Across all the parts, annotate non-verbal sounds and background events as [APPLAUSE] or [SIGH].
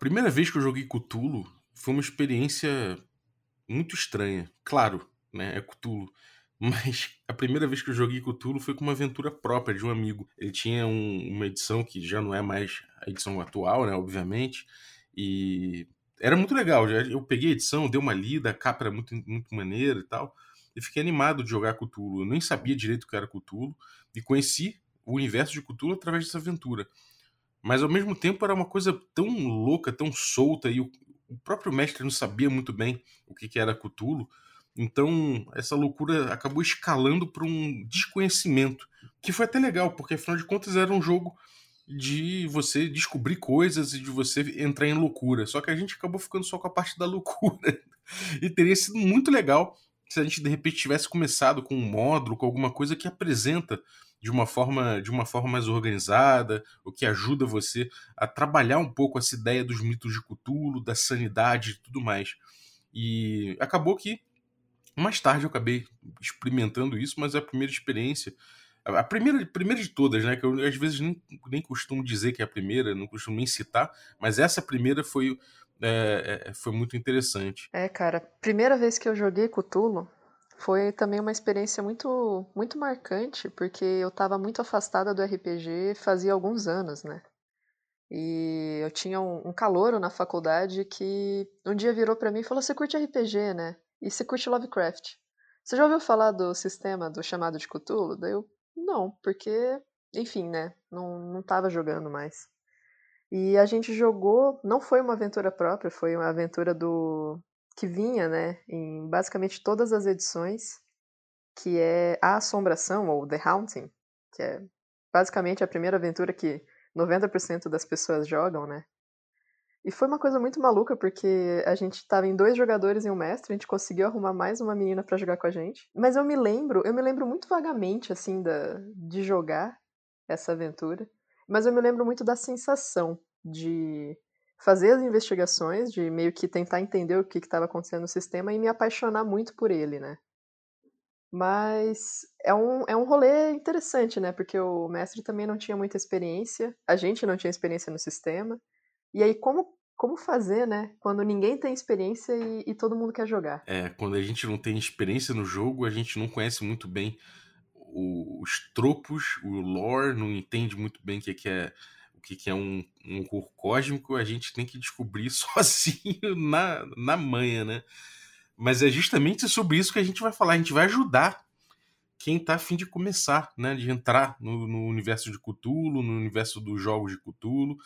primeira vez que eu joguei Cthulhu foi uma experiência muito estranha. Claro, né? É Cthulhu. [LAUGHS] Mas a primeira vez que eu joguei Cthulhu foi com uma aventura própria de um amigo. Ele tinha um, uma edição que já não é mais a edição atual, né? Obviamente. E era muito legal. Eu peguei a edição, dei uma lida, a capa era muito, muito maneira e tal. E fiquei animado de jogar Cthulhu. Eu nem sabia direito o que era Cthulhu. E conheci o universo de Cthulhu através dessa aventura. Mas ao mesmo tempo era uma coisa tão louca, tão solta, e o, o próprio mestre não sabia muito bem o que, que era Cthulhu. Então, essa loucura acabou escalando para um desconhecimento, que foi até legal, porque afinal de contas era um jogo de você descobrir coisas e de você entrar em loucura. Só que a gente acabou ficando só com a parte da loucura. [LAUGHS] E teria sido muito legal se a gente de repente tivesse começado com um módulo, com alguma coisa que apresenta de uma forma de uma forma mais organizada, o que ajuda você a trabalhar um pouco essa ideia dos mitos de Cthulhu, da sanidade e tudo mais. E acabou que mais tarde eu acabei experimentando isso, mas é a primeira experiência a primeira, primeira de todas, né? Que eu às vezes nem, nem costumo dizer que é a primeira, não costumo nem citar, mas essa primeira foi, é, é, foi muito interessante. É, cara, primeira vez que eu joguei Cthulhu, foi também uma experiência muito, muito marcante, porque eu estava muito afastada do RPG fazia alguns anos, né? E eu tinha um, um calouro na faculdade que um dia virou para mim e falou: Você curte RPG, né? E você curte Lovecraft. Você já ouviu falar do sistema do chamado de Cthulhu? Daí eu, não, porque, enfim, né? Não, não tava jogando mais. E a gente jogou, não foi uma aventura própria, foi uma aventura do que vinha, né, em basicamente todas as edições, que é A Assombração, ou The Haunting, que é basicamente a primeira aventura que 90% das pessoas jogam, né? E foi uma coisa muito maluca, porque a gente tava em dois jogadores e um mestre, a gente conseguiu arrumar mais uma menina para jogar com a gente. Mas eu me lembro, eu me lembro muito vagamente, assim, da, de jogar essa aventura. Mas eu me lembro muito da sensação de fazer as investigações, de meio que tentar entender o que estava acontecendo no sistema e me apaixonar muito por ele, né? Mas é um, é um rolê interessante, né? Porque o mestre também não tinha muita experiência, a gente não tinha experiência no sistema. E aí, como, como fazer, né? Quando ninguém tem experiência e, e todo mundo quer jogar? É, quando a gente não tem experiência no jogo, a gente não conhece muito bem os tropos, o lore, não entende muito bem o que é o que, que é um, um horror cósmico, a gente tem que descobrir [LAUGHS] sozinho na, na manha, né? Mas é justamente sobre isso que a gente vai falar. A gente vai ajudar quem está a fim de começar, né? De entrar no, no, universo de Cthulhu, no universo dos jogos de Cthulhu,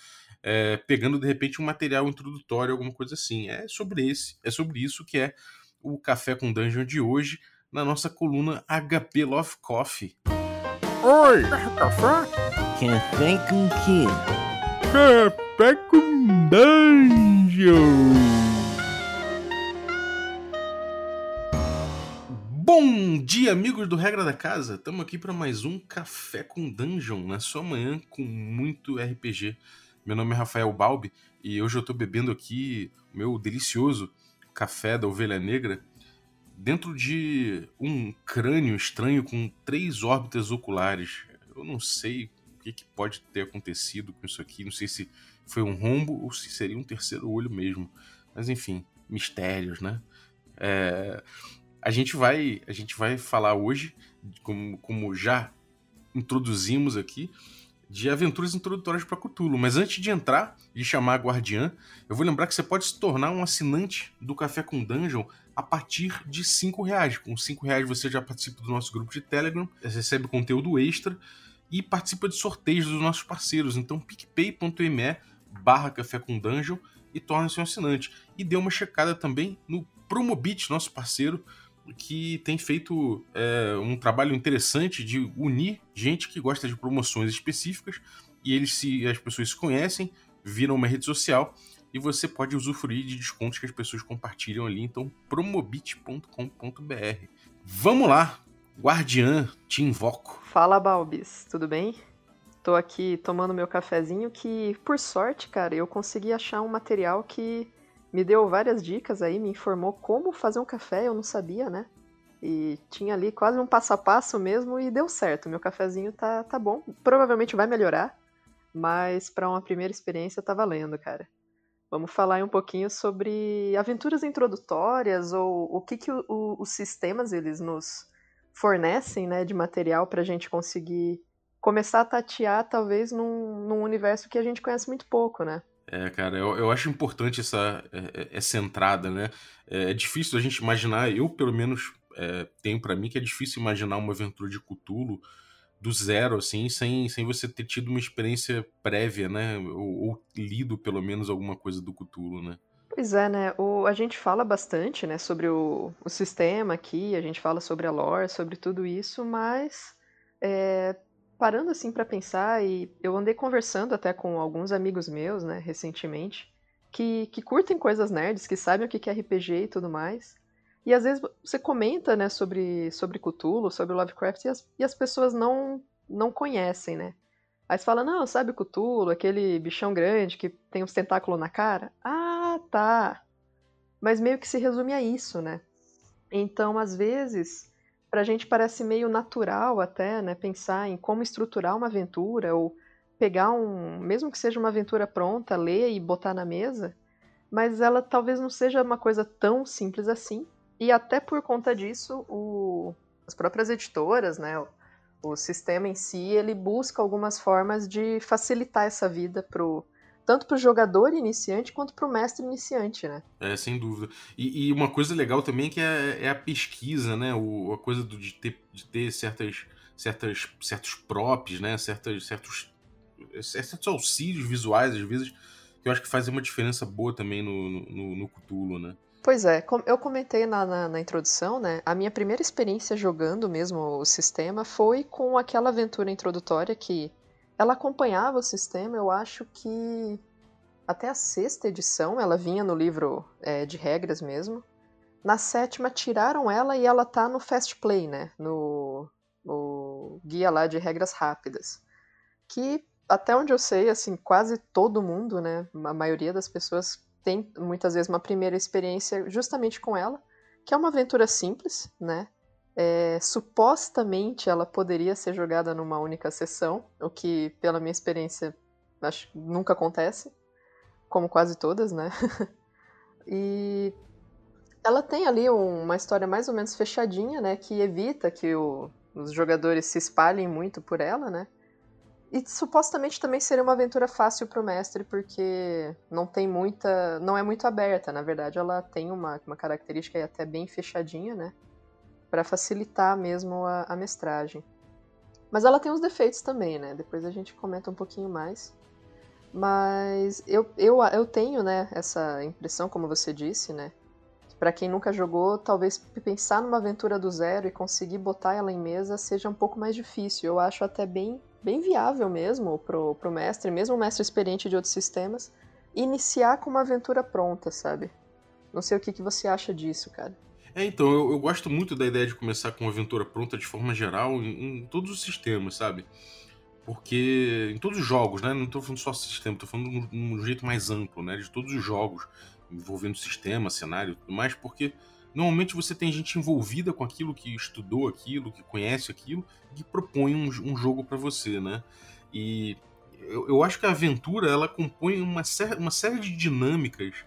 é, pegando de repente um material introdutório, alguma coisa assim. É sobre esse, é sobre isso que é o Café com Dungeon de hoje, na nossa coluna HP Love Coffee. Oi! Café? Café com quê? Café com Dungeon! Bom dia, amigos do Regra da Casa! Estamos aqui para mais um Café com Dungeon, na sua manhã com muito RPG. Meu nome é Rafael Balbi e hoje eu estou bebendo aqui o meu delicioso café da Ovelha Negra dentro de um crânio estranho com três órbitas oculares. Eu não sei que, que pode ter acontecido com isso aqui. Não sei se foi um rombo ou se seria um terceiro olho mesmo. Mas enfim, mistérios, né? É, a gente vai a gente vai falar hoje, como, como já introduzimos aqui, de aventuras introdutórias para Cthulhu. Mas antes de entrar e chamar a Guardiã, eu vou lembrar que você pode se tornar um assinante do Café com Dungeon a partir de cinco reais. Com cinco reais você já participa do nosso grupo de Telegram, recebe conteúdo extra e participa de sorteios dos nossos parceiros. Então, picpay.me barra café com dungeon e torne-se um assinante. E dê uma checada também no Promobit, nosso parceiro, que tem feito é, um trabalho interessante de unir gente que gosta de promoções específicas e eles se as pessoas se conhecem, viram uma rede social e você pode usufruir de descontos que as pessoas compartilham ali. Então, promobit.com.br. Vamos lá, Guardiã, te invoco. Fala, Balbis, tudo bem? Tô aqui tomando meu cafezinho que, por sorte, cara, eu consegui achar um material que me deu várias dicas aí, me informou como fazer um café, eu não sabia, né? E tinha ali quase um passo a passo mesmo e deu certo. Meu cafezinho tá, tá bom. Provavelmente vai melhorar, mas para uma primeira experiência tá valendo, cara. Vamos falar um pouquinho sobre aventuras introdutórias ou o que, que o, o, os sistemas eles nos fornecem né, de material para a gente conseguir começar a tatear, talvez, num, num, universo que a gente conhece muito pouco, né? É, cara, eu, eu acho importante essa, é, é, essa entrada, né? É, é difícil a gente imaginar, eu pelo menos é, tenho para mim que é difícil imaginar uma aventura de Cthulhu do zero, assim, sem, sem você ter tido uma experiência prévia, né? Ou, ou lido pelo menos alguma coisa do Cthulhu, né? Pois é, né? O, a gente fala bastante, né, sobre o, o sistema aqui, a gente fala sobre a lore, sobre tudo isso, mas é, parando assim para pensar, e eu andei conversando até com alguns amigos meus, né, recentemente, que, que curtem coisas nerds, que sabem o que é RPG e tudo mais. E às vezes você comenta, né, sobre, sobre Cthulhu, sobre Lovecraft, e as, e as pessoas não, não conhecem, né? Aí você fala, não, sabe Cthulhu, aquele bichão grande que tem uns tentáculos na cara? Ah, tá. Mas meio que se resume a isso, né? Então, às vezes, pra gente parece meio natural até, né, pensar em como estruturar uma aventura, ou pegar um, mesmo que seja uma aventura pronta, ler e botar na mesa, mas ela talvez não seja uma coisa tão simples assim, e até por conta disso, o, as próprias editoras, né, o, o, sistema em si, ele busca algumas formas de facilitar essa vida pro, tanto para o jogador iniciante quanto para o mestre iniciante, né? É, sem dúvida. E, e, uma coisa legal também que é, é a pesquisa, né? O, a coisa do, de, ter, de ter certas, certas, certos props, né? Certas, certos, certos auxílios visuais, às vezes, que eu acho que fazem uma diferença boa também no, no, no Cthulhu, né? Pois é, eu comentei na, na, na, introdução, né? A minha primeira experiência jogando mesmo o sistema foi com aquela aventura introdutória que ela acompanhava o sistema, eu acho que até a sexta edição ela vinha no livro é, de regras mesmo. Na sétima tiraram ela e ela tá no Fast Play, né? No, no guia lá de regras rápidas. Que até onde eu sei, assim, quase todo mundo, né? A maioria das pessoas tem muitas vezes uma primeira experiência justamente com ela, que é uma aventura simples, né? É, supostamente ela poderia ser jogada numa única sessão, o que, pela minha experiência, acho nunca acontece, como quase todas, né? [LAUGHS] e ela tem ali uma história mais ou menos fechadinha, né? Que evita que o, os jogadores se espalhem muito por ela, né? E supostamente também seria uma aventura fácil para o mestre, porque não tem muita. não é muito aberta, na verdade, ela tem uma, uma característica até bem fechadinha, né? Para facilitar mesmo a, a mestragem. Mas ela tem uns defeitos também, né? Depois a gente comenta um pouquinho mais. Mas eu, eu, eu tenho, né, essa impressão, como você disse, né? Para quem nunca jogou, talvez pensar numa aventura do zero e conseguir botar ela em mesa seja um pouco mais difícil. Eu acho até bem bem viável mesmo pro, pro mestre, mesmo o mestre experiente de outros sistemas, iniciar com uma aventura pronta, sabe? Não sei o que, que você acha disso, cara. É, então, eu, eu gosto muito da ideia de começar com uma aventura pronta de forma geral em, em todos os sistemas, sabe? Porque em todos os jogos, né? Não estou falando só sistema, estou falando de um jeito mais amplo, né? De todos os jogos envolvendo sistema, cenário e tudo mais, porque Normalmente você tem gente envolvida com aquilo, que estudou aquilo, que conhece aquilo, que propõe um, um jogo para você, né? E eu, eu, acho que a aventura ela compõe uma, ser, uma série de dinâmicas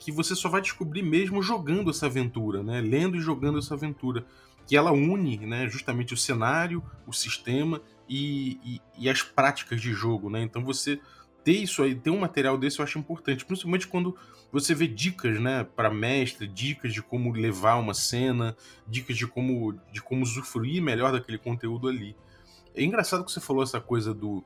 que você só vai descobrir mesmo jogando essa aventura, né? Lendo e jogando essa aventura. Que ela une né, justamente o cenário, o sistema e, e, e as práticas de jogo, né? Então você ter isso aí, ter um material desse eu acho importante, principalmente quando você vê dicas, né, para mestre, dicas de como levar uma cena, dicas de como de como usufruir melhor daquele conteúdo ali. É engraçado que você falou essa coisa do,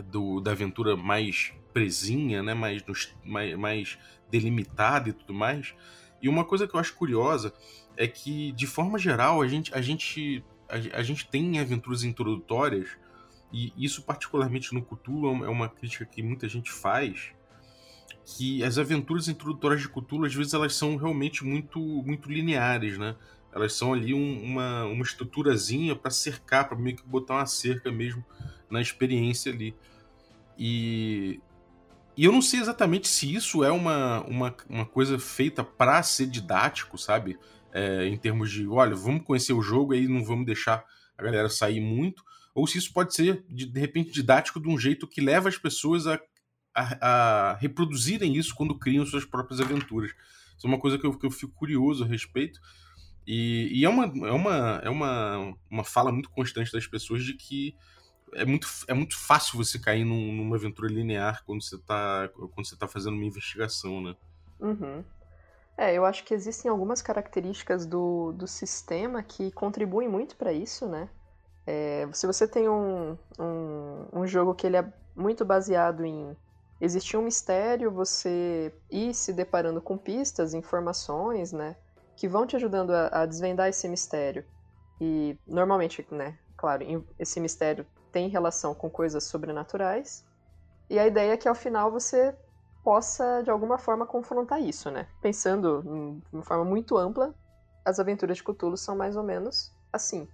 do da aventura mais presinha, né, mais, mais, mais delimitada e tudo mais. E uma coisa que eu acho curiosa é que, de forma geral, a gente, a gente, a, a gente tem aventuras introdutórias e isso particularmente no Cthulhu é uma crítica que muita gente faz, que as aventuras introdutórias de Cthulhu às vezes elas são realmente muito muito lineares, né? Elas são ali um, uma, uma estruturazinha para cercar, para meio que botar uma cerca mesmo na experiência ali. E, e eu não sei exatamente se isso é uma, uma, uma coisa feita para ser didático, sabe? É, em termos de, olha, vamos conhecer o jogo aí não vamos deixar a galera sair muito, ou se isso pode ser, de, de repente, didático de um jeito que leva as pessoas a a, a, reproduzirem isso quando criam suas próprias aventuras. Isso é uma coisa que eu, que eu fico curioso a respeito. E, e, é, uma, é, uma, é uma, uma fala muito constante das pessoas de que é muito, é muito fácil você cair num, numa aventura linear quando você está quando você tá fazendo uma investigação, né? Uhum. É, eu acho que existem algumas características do, do sistema que contribuem muito para isso, né? É, se você tem um, um, um, jogo que ele é muito baseado em existir um mistério, você ir se deparando com pistas, informações, né? Que vão te ajudando a, a desvendar esse mistério. E normalmente, né? Claro, esse mistério tem relação com coisas sobrenaturais. E a ideia é que ao final você possa de alguma forma confrontar isso, né? Pensando de uma forma muito ampla, as aventuras de Cthulhu são mais ou menos assim.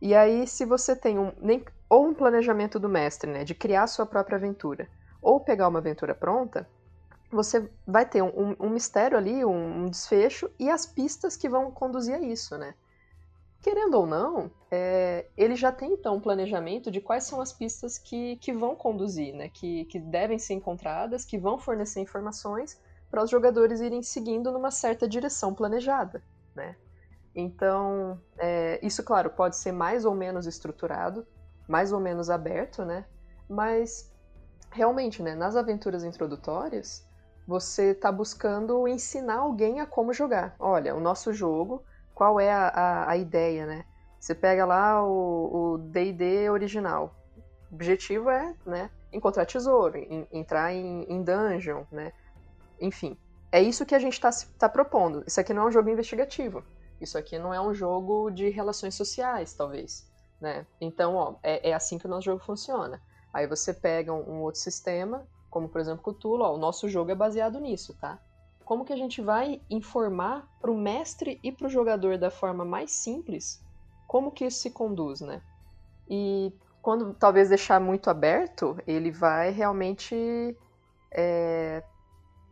E aí, se você tem um, nem, ou um planejamento do mestre, né, de criar sua própria aventura, ou pegar uma aventura pronta, você vai ter um, um mistério ali, um, um, desfecho e as pistas que vão conduzir a isso, né? Querendo ou não, é, ele já tem então um planejamento de quais são as pistas que, que vão conduzir, né? Que, que devem ser encontradas, que vão fornecer informações para os jogadores irem seguindo numa certa direção planejada, né? Então, é, isso, claro, pode ser mais ou menos estruturado, mais ou menos aberto, né? Mas, realmente, né, nas aventuras introdutórias, você está buscando ensinar alguém a como jogar. Olha, o nosso jogo, qual é a, a, a ideia, né? Você pega lá o D&D original. O objetivo é, né, encontrar tesouro, in, entrar em, em dungeon, né? Enfim, é isso que a gente está tá propondo. Isso aqui não é um jogo investigativo. Isso aqui não é um jogo de relações sociais, talvez. Né? Então, ó, é, é assim que o nosso jogo funciona. Aí você pega um, um outro sistema, como por exemplo Cthulhu, ó, o nosso jogo é baseado nisso, tá? Como que a gente vai informar para o mestre e para o jogador da forma mais simples como que isso se conduz, né? E quando talvez deixar muito aberto, ele vai realmente, é,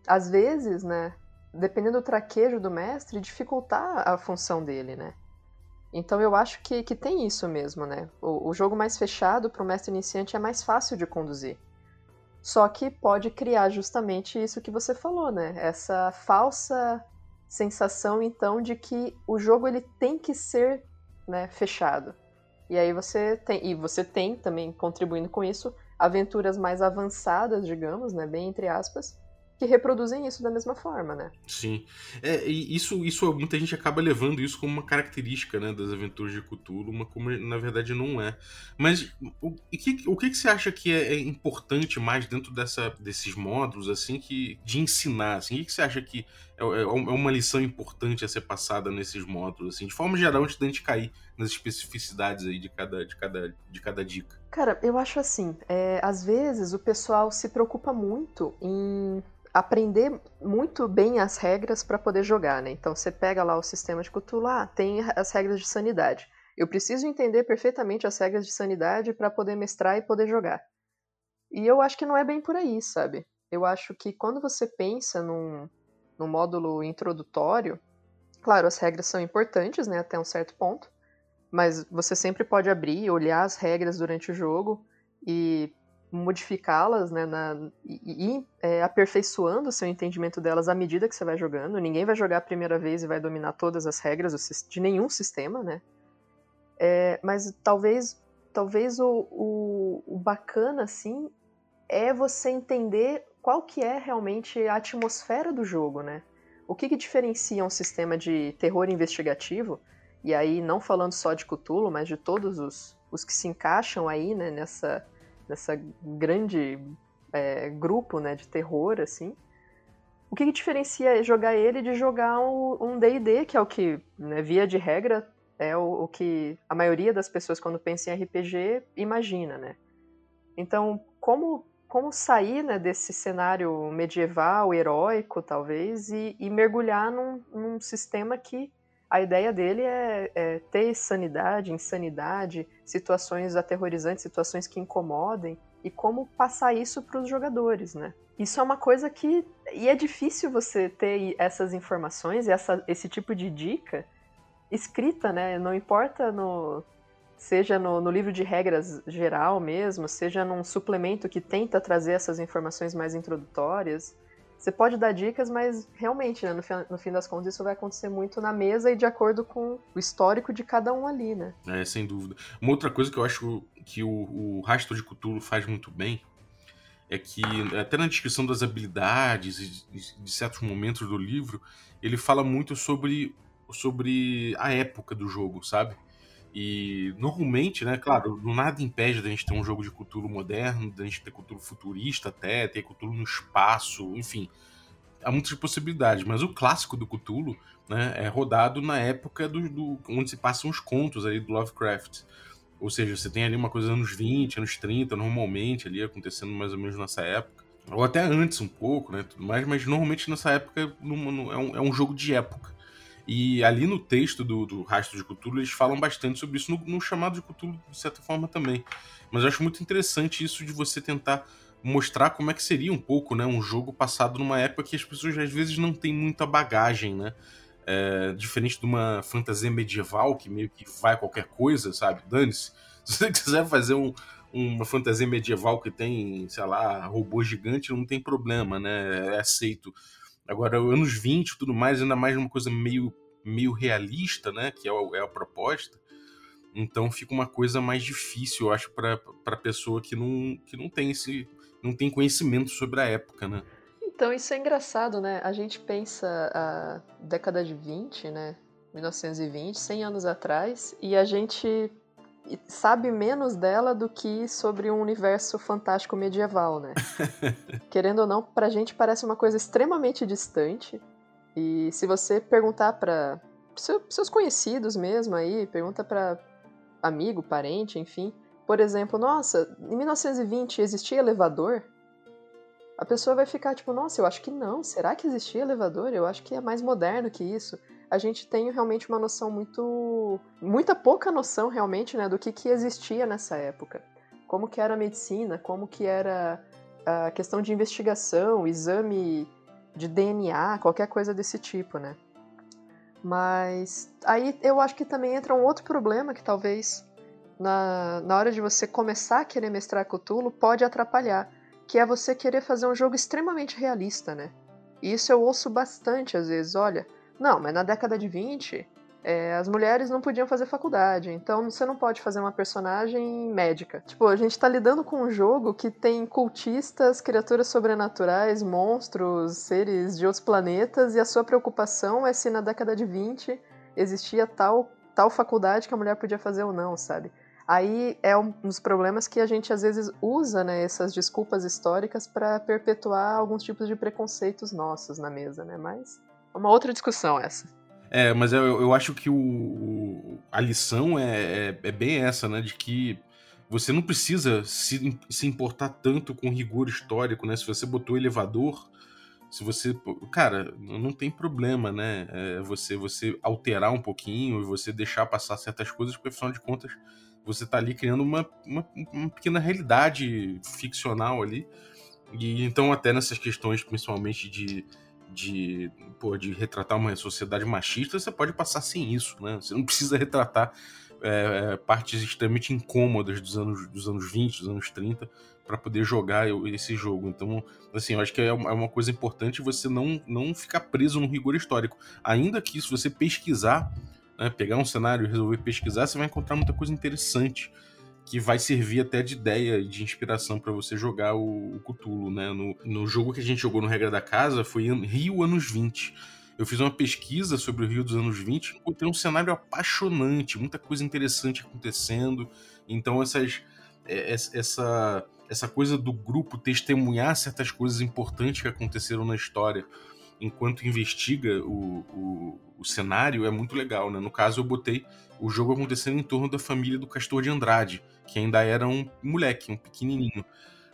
às vezes, né, dependendo do traquejo do mestre, dificultar a função dele, né? Então eu acho que, que tem isso mesmo, né? O, o jogo mais fechado para o mestre iniciante é mais fácil de conduzir. Só que pode criar justamente isso que você falou, né? Essa falsa sensação, então, de que o jogo ele tem que ser né, fechado. E aí você tem, e você tem também contribuindo com isso, aventuras mais avançadas, digamos, né, bem entre aspas, que reproduzem isso da mesma forma, né? Sim. É, e isso, isso muita gente acaba levando isso como uma característica, né, das aventuras de Cthulhu, uma como na verdade não é. Mas o, que, o que, que você acha que é, é, importante mais dentro dessa, desses módulos, assim, que de ensinar, assim? O que, que você acha que é, é, é uma lição importante a ser passada nesses módulos, assim, de forma geral, antes da gente cair nas especificidades aí de cada, de cada, de cada dica? Cara, eu acho assim, é, às vezes o pessoal se preocupa muito em aprender muito bem as regras para poder jogar, né? Então você pega lá o sistema de Cthulhu, ah, tem as regras de sanidade. Eu preciso entender perfeitamente as regras de sanidade para poder mestrar e poder jogar. E eu acho que não é bem por aí, sabe? Eu acho que quando você pensa num, num módulo introdutório, claro, as regras são importantes, né, até um certo ponto, mas você sempre pode abrir e olhar as regras durante o jogo e modificá-las, né, na, e, e é, aperfeiçoando o seu entendimento delas à medida que você vai jogando. Ninguém vai jogar a primeira vez e vai dominar todas as regras de nenhum sistema, né? É, mas talvez, talvez o, o, o, bacana, assim, é você entender qual que é realmente a atmosfera do jogo, né? O que, que diferencia um sistema de terror investigativo, e aí não falando só de Cthulhu, mas de todos os, os que se encaixam aí, né, nessa nessa grande é, grupo né, de terror, assim. O que, que, diferencia jogar ele de jogar um D&D, que é o que, né, via de regra, é o, o, que a maioria das pessoas quando pensa em RPG imagina, né? Então, como, como sair né, desse cenário medieval, heróico, talvez, e, e mergulhar num, num sistema que a ideia dele é, é, ter sanidade, insanidade, situações aterrorizantes, situações que incomodem e como passar isso para os jogadores, né? Isso é uma coisa que e é difícil você ter essas informações, essa, esse tipo de dica escrita, né? Não importa no seja no, no, livro de regras geral mesmo, seja num suplemento que tenta trazer essas informações mais introdutórias. Você pode dar dicas, mas realmente, né, no, fim, no fim das contas, isso vai acontecer muito na mesa e de acordo com o histórico de cada um ali, né? É, sem dúvida. Uma outra coisa que eu acho que o, o Rastro de Cthulhu faz muito bem é que, até na descrição das habilidades e de certos momentos do livro, ele fala muito sobre, sobre a época do jogo, sabe? E normalmente, né, claro, nada impede da gente ter um jogo de cultura moderno, da gente ter cultura futurista até, ter cultura no espaço, enfim. Há muitas possibilidades, mas o clássico do Cthulhu né, é rodado na época do, do, onde se passam os contos aí do Lovecraft. Ou seja, você tem ali uma coisa anos 20, anos 30, normalmente ali acontecendo mais ou menos nessa época. Ou até antes um pouco, né? Tudo mais, mas normalmente nessa época é um, é um jogo de época. E ali no texto do, do Rastro de Cthulhu, eles falam bastante sobre isso, no, no, chamado de Cthulhu, de certa forma, também. Mas eu acho muito interessante isso de você tentar mostrar como é que seria um pouco, né? Um jogo passado numa época que as pessoas às vezes não têm muita bagagem, né? É, diferente de uma fantasia medieval que meio que vai qualquer coisa, sabe? Dane-se. [LAUGHS] Se você quiser fazer um, uma fantasia medieval que tem, sei lá, robô gigante, não tem problema, né? É aceito. Agora, anos 20 e tudo mais, ainda mais uma coisa meio, meio realista, né? Que é a, é a proposta. Então fica uma coisa mais difícil, eu acho, para pessoa que não, que não tem esse. não tem conhecimento sobre a época, né? Então, isso é engraçado, né? A gente pensa a década de 20, né? 1920, 100 anos atrás, e a gente sabe menos dela do que sobre um universo fantástico medieval, né? [LAUGHS] Querendo ou não, pra gente parece uma coisa extremamente distante. E se você perguntar para seus conhecidos mesmo aí, pergunta para amigo, parente, enfim, por exemplo, nossa, em 1920 existia elevador? A pessoa vai ficar tipo, nossa, eu acho que não. Será que existia elevador? Eu acho que é mais moderno que isso a gente tem realmente uma noção muito. muita pouca noção realmente, né, do que, que existia nessa época. Como que era a medicina, como que era a questão de investigação, exame de DNA, qualquer coisa desse tipo, né? Mas aí eu acho que também entra um outro problema que talvez na, na hora de você começar a querer mestrar Cthulhu pode atrapalhar, que é você querer fazer um jogo extremamente realista, né? E isso eu ouço bastante às vezes, olha, não, mas na década de 20, é, as mulheres não podiam fazer faculdade, então você não pode fazer uma personagem médica. Tipo, a gente tá lidando com um jogo que tem cultistas, criaturas sobrenaturais, monstros, seres de outros planetas, e a sua preocupação é se na década de 20 existia tal, tal faculdade que a mulher podia fazer ou não, sabe? Aí é um dos problemas que a gente às vezes usa, né, essas desculpas históricas para perpetuar alguns tipos de preconceitos nossos na mesa, né? Mas uma outra discussão essa. É, mas eu, eu acho que o, a lição é, é, é, bem essa, né? De que você não precisa se, se importar tanto com rigor histórico, né? Se você botou elevador, se você. Cara, não tem problema, né? É você, você alterar um pouquinho e você deixar passar certas coisas, porque afinal de contas você tá ali criando uma, uma, uma pequena realidade ficcional ali. E então, até nessas questões, principalmente de de, pô, de retratar uma sociedade machista, você pode passar sem isso, né? Você não precisa retratar é, é partes extremamente incômodas dos anos, dos anos 20, dos anos 30, para poder jogar esse jogo. Então, assim, eu acho que é uma é coisa importante você não, não ficar preso no rigor histórico. Ainda que se você pesquisar, né, pegar um cenário e resolver pesquisar, você vai encontrar muita coisa interessante que vai servir até de ideia e de inspiração para você jogar o, o Cthulhu, né? No, no jogo que a gente jogou no Regra da Casa foi Rio anos 20. Eu fiz uma pesquisa sobre o Rio dos anos 20 e encontrei um cenário apaixonante, muita coisa interessante acontecendo. Então essas é, essa essa coisa do grupo testemunhar certas coisas importantes que aconteceram na história enquanto investiga o, o, o cenário é muito legal, né? No caso eu botei o jogo acontecendo em torno da família do Castor de Andrade, que ainda era um moleque, um pequenininho.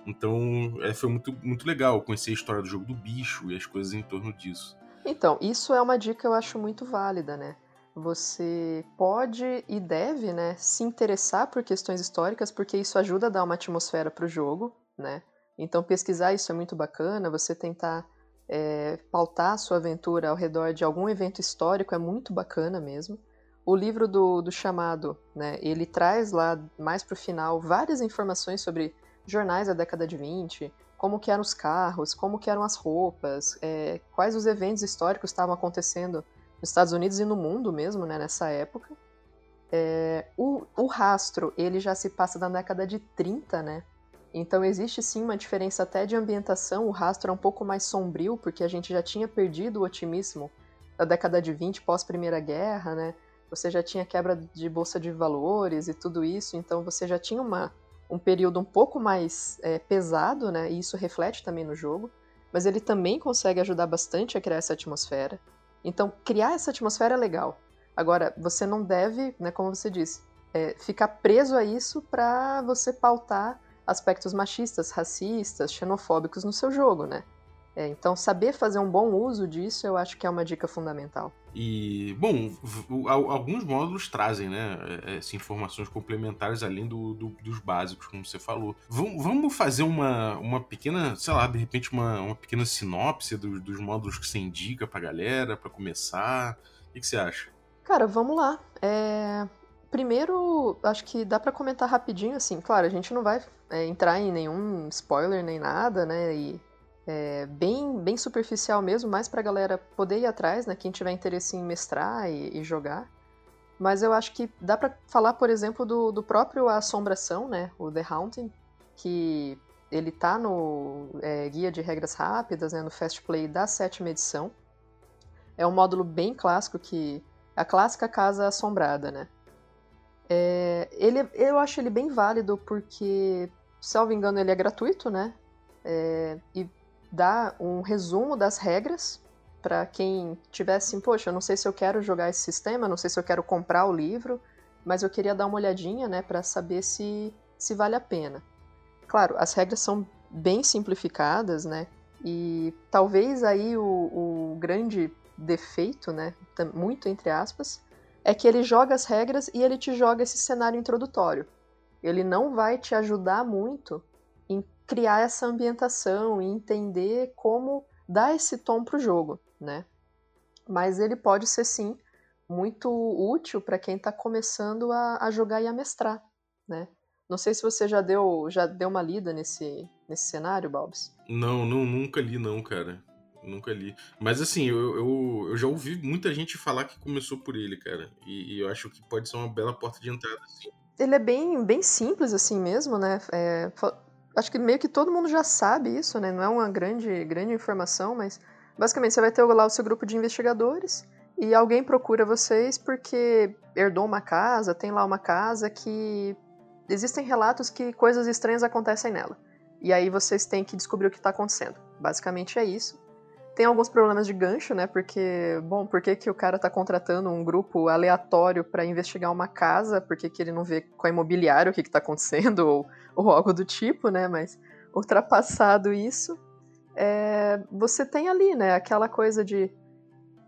Então, é, foi muito, muito legal conhecer a história do jogo do bicho e as coisas em torno disso. Então, isso é uma dica que eu acho muito válida, né? Você pode e deve, né, se interessar por questões históricas, porque isso ajuda a dar uma atmosfera para o jogo, né? Então, pesquisar isso é muito bacana, você tentar é, pautar a sua aventura ao redor de algum evento histórico é muito bacana mesmo. O livro do, do chamado, né, ele traz lá mais para o final várias informações sobre jornais da década de 20, como que eram os carros, como que eram as roupas, é, quais os eventos históricos estavam acontecendo nos Estados Unidos e no mundo mesmo, né, nessa época. É, o, o, rastro, ele já se passa da década de 30, né? Então existe sim uma diferença até de ambientação. O rastro é um pouco mais sombrio, porque a gente já tinha perdido o otimismo da década de 20, pós-Primeira Guerra, né? Você já tinha quebra de bolsa de valores e tudo isso, então você já tinha uma, um período um pouco mais é, pesado, né? E isso reflete também no jogo. Mas ele também consegue ajudar bastante a criar essa atmosfera. Então, criar essa atmosfera é legal. Agora, você não deve, né, como você disse, é, ficar preso a isso para você pautar aspectos machistas, racistas, xenofóbicos no seu jogo, né? É, então, saber fazer um bom uso disso eu acho que é uma dica fundamental. E, bom, alguns módulos trazem, né, é, essas informações complementares além do, do, dos básicos, como você falou. vamos fazer uma, uma pequena, sei lá, de repente uma, uma pequena sinopse dos, dos módulos que você indica pra galera, para começar. O que, que você acha? Cara, vamos lá. É... Primeiro, acho que dá para comentar rapidinho, assim, claro, a gente não vai é, entrar em nenhum spoiler nem nada, né, e é, bem, bem superficial mesmo, mais pra galera poder ir atrás, né, quem tiver interesse em mestrar e, e jogar. Mas eu acho que dá para falar, por exemplo, do, do próprio Assombração, né, o The Haunting, que ele tá no é, Guia de Regras Rápidas, né, no Fast Play da sétima edição. É um módulo bem clássico que a clássica casa assombrada, né? É, ele, eu acho ele bem válido porque, salvo engano, ele é gratuito, né? É, e dá um resumo das regras para quem tivesse assim, poxa, eu não sei se eu quero jogar esse sistema, não sei se eu quero comprar o livro, mas eu queria dar uma olhadinha, né, para saber se, se vale a pena. Claro, as regras são bem simplificadas, né? E talvez aí o, o grande defeito, né, muito entre aspas, é que ele joga as regras e ele te joga esse cenário introdutório. Ele não vai te ajudar muito em criar essa ambientação e entender como dar esse tom pro jogo, né? Mas ele pode ser sim muito útil para quem está começando a, a, jogar e a mestrar, né? Não sei se você já deu já deu uma lida nesse nesse cenário, Balbs. Não, não, nunca li não, cara. Nunca li. Mas assim, eu, eu, eu, já ouvi muita gente falar que começou por ele, cara. E, e, eu acho que pode ser uma bela porta de entrada, assim. Ele é bem, bem simples, assim mesmo, né? É, acho que meio que todo mundo já sabe isso, né? Não é uma grande, grande informação, mas basicamente você vai ter lá o seu grupo de investigadores e alguém procura vocês porque herdou uma casa, tem lá uma casa que existem relatos que coisas estranhas acontecem nela. E aí vocês têm que descobrir o que está acontecendo. Basicamente é isso. Tem alguns problemas de gancho, né? Porque, bom, por que, que o cara tá contratando um grupo aleatório para investigar uma casa? Por que, que ele não vê com a imobiliária o que, que tá acontecendo? [LAUGHS] Ou, ou algo do tipo, né? Mas, ultrapassado isso, é, você tem ali, né? Aquela coisa de.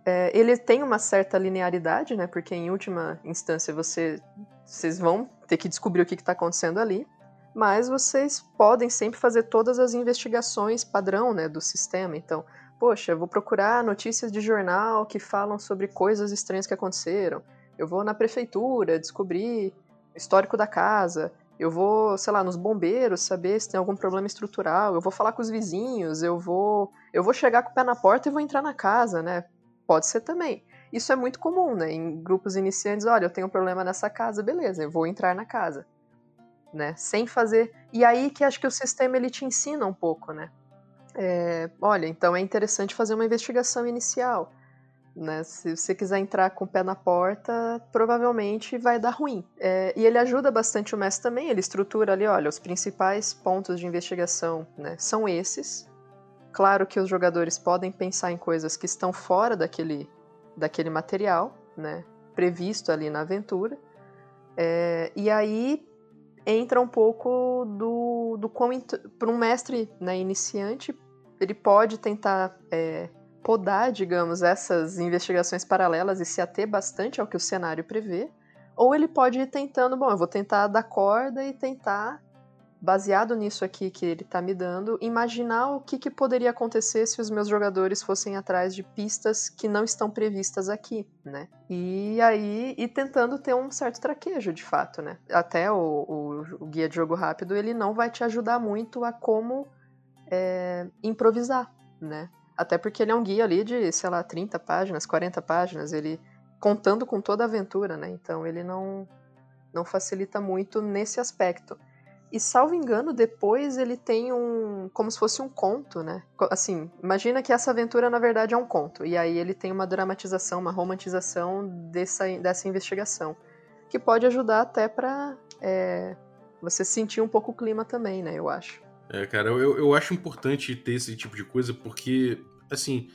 É, ele tem uma certa linearidade, né? Porque, em última instância, você, vocês vão ter que descobrir o que está acontecendo ali mas vocês podem sempre fazer todas as investigações padrão né, do sistema. Então, poxa, vou procurar notícias de jornal que falam sobre coisas estranhas que aconteceram. Eu vou na prefeitura descobrir o histórico da casa. Eu vou, sei lá, nos bombeiros saber se tem algum problema estrutural. Eu vou falar com os vizinhos. Eu vou, eu vou chegar com o pé na porta e vou entrar na casa, né? Pode ser também. Isso é muito comum, né? Em grupos iniciantes, olha, eu tenho um problema nessa casa, beleza, eu vou entrar na casa, né? Sem fazer. E aí que acho que o sistema ele te ensina um pouco, né? É, olha, então é interessante fazer uma investigação inicial. Né? Se você quiser entrar com o pé na porta, provavelmente vai dar ruim. É, e ele ajuda bastante o mestre também, ele estrutura ali, olha, os principais pontos de investigação né, são esses. Claro que os jogadores podem pensar em coisas que estão fora daquele, daquele material, né, previsto ali na aventura. É, e aí entra um pouco do, do quão para um mestre né, iniciante ele pode tentar é, podar, digamos, essas investigações paralelas e se ater bastante ao que o cenário prevê, ou ele pode ir tentando, bom, eu vou tentar dar corda e tentar baseado nisso aqui que ele está me dando, imaginar o que, que poderia acontecer se os meus jogadores fossem atrás de pistas que não estão previstas aqui, né? E aí, e tentando ter um certo traquejo, de fato, né? Até o, o, o guia de jogo rápido, ele não vai te ajudar muito a como é, improvisar, né? Até porque ele é um guia ali de, sei lá, 30 páginas, 40 páginas, ele contando com toda a aventura, né? Então ele não, não facilita muito nesse aspecto. E salvo engano, depois ele tem um. como se fosse um conto, né? Assim, imagina que essa aventura na verdade é um conto. E aí ele tem uma dramatização, uma romantização dessa, dessa investigação. Que pode ajudar até pra é, você sentir um pouco o clima também, né? Eu acho. É, cara, eu, eu acho importante ter esse tipo de coisa porque, assim,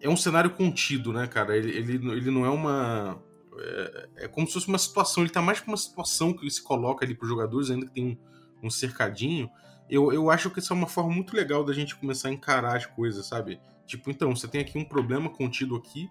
é um cenário contido, né, cara? Ele, ele, ele não é uma. É, é, como se fosse uma situação, ele tá mais que uma situação que se coloca ali pros jogadores, ainda que tem um um cercadinho, eu, eu acho que isso é uma forma muito legal da gente começar a encarar as coisas, sabe? Tipo, então, você tem aqui um problema contido aqui,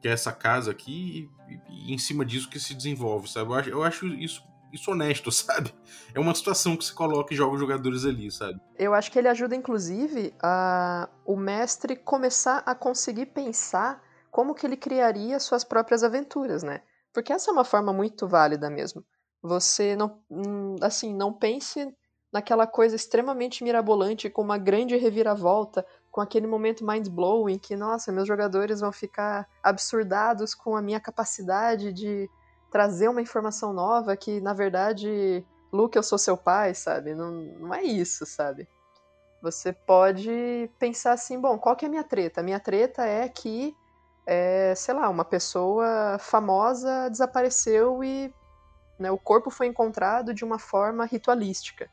que é essa casa aqui, e, e em cima disso que se desenvolve, sabe? Eu acho, eu acho isso, isso honesto, [LAUGHS] sabe? É uma situação que se coloca e joga os jogadores ali, sabe? Eu acho que ele ajuda, inclusive, a o mestre começar a conseguir pensar como que ele criaria suas próprias aventuras, né? Porque essa é uma forma muito válida mesmo. Você não, hum, assim, não pense naquela coisa extremamente mirabolante, com uma grande reviravolta, com aquele momento mind-blowing que, nossa, meus jogadores vão ficar absurdados com a minha capacidade de trazer uma informação nova que, na verdade, Luke, eu sou seu pai, sabe? Não, não é isso, sabe? Você pode pensar assim, bom, qual que é a minha treta? A minha treta é que, é, sei lá, uma pessoa famosa desapareceu e né? O corpo foi encontrado de uma forma ritualística,